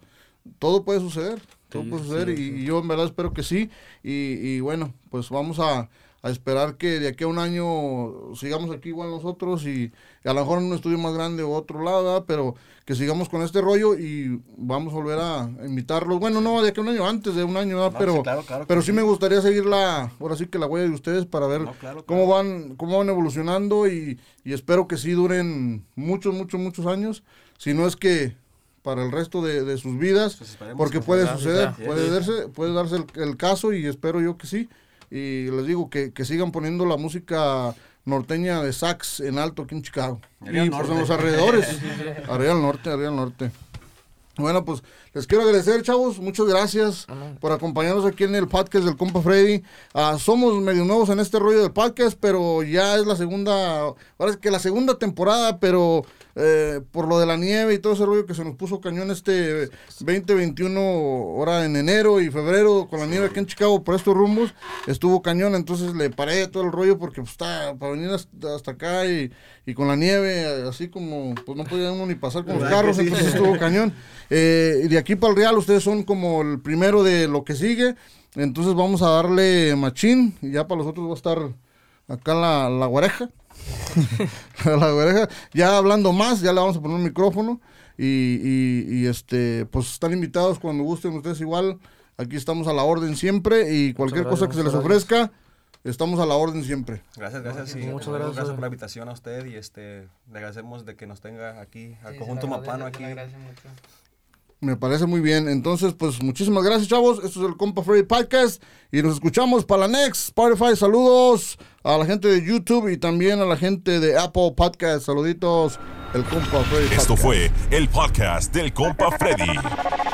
todo puede suceder, todo Sí, puede suceder, sí. y, y yo en verdad espero que sí, y, y bueno, pues vamos a, a esperar que de aquí a un año sigamos aquí igual nosotros y, y a lo mejor en un estudio más grande o otro lado, ¿verdad? pero que sigamos con este rollo y vamos a volver a invitarlos. Bueno, no de aquí a un año, antes de un año, ¿verdad? No, pero, sí, claro, claro que pero sí sí. me gustaría seguir la, ahora sí que la huella de ustedes para ver No, claro, cómo van cómo van evolucionando y, y espero que sí duren muchos, muchos, muchos años, si no es que para el resto de, de sus vidas, Pues porque que puede suceder, puede darse, puede darse el, el caso y espero yo que sí. Y les digo que, que sigan poniendo la música norteña de sax en alto aquí en Chicago. Arriba y pues en los alrededores. [laughs] arriba al norte, arriba al norte. Bueno, pues les quiero agradecer, chavos. Muchas gracias por acompañarnos aquí en el podcast del compa Freddy. Ah, somos medio nuevos en este rollo del podcast, pero ya es la segunda, ahora es que la segunda temporada, pero eh, por lo de la nieve y todo ese rollo que se nos puso cañón este 2021, ahora en enero y febrero, con la nieve aquí en Chicago por estos rumbos, estuvo cañón, entonces le paré todo el rollo porque pues, está para venir hasta, hasta acá y, y con la nieve, así como pues no podía uno ni pasar con los ¿Verdad que carros, sí? entonces estuvo cañón. Eh, y de aquí para el Real, ustedes son como el primero de lo que sigue, entonces vamos a darle machín y ya para los otros va a estar acá la, la guareja. [laughs] la oreja. Ya hablando más, ya le vamos a poner un micrófono. Y, y- y, este, pues están invitados cuando gusten ustedes igual. Aquí estamos a la orden siempre. Y cualquier gracias, cosa que se les ofrezca, estamos a la orden siempre. Gracias, gracias. y muchas digo, gracias. por la invitación a usted y este, le agradecemos de que nos tenga aquí, al Sí, conjunto Mapano aquí. mucho. Me parece muy bien. Entonces, pues muchísimas gracias, chavos. Esto es el Compa Freddy Podcast. Y nos escuchamos para la next Spotify. Saludos a la gente de YouTube y también a la gente de Apple Podcast. Saluditos, el Compa Freddy Esto Podcast. fue el podcast del compa Freddy.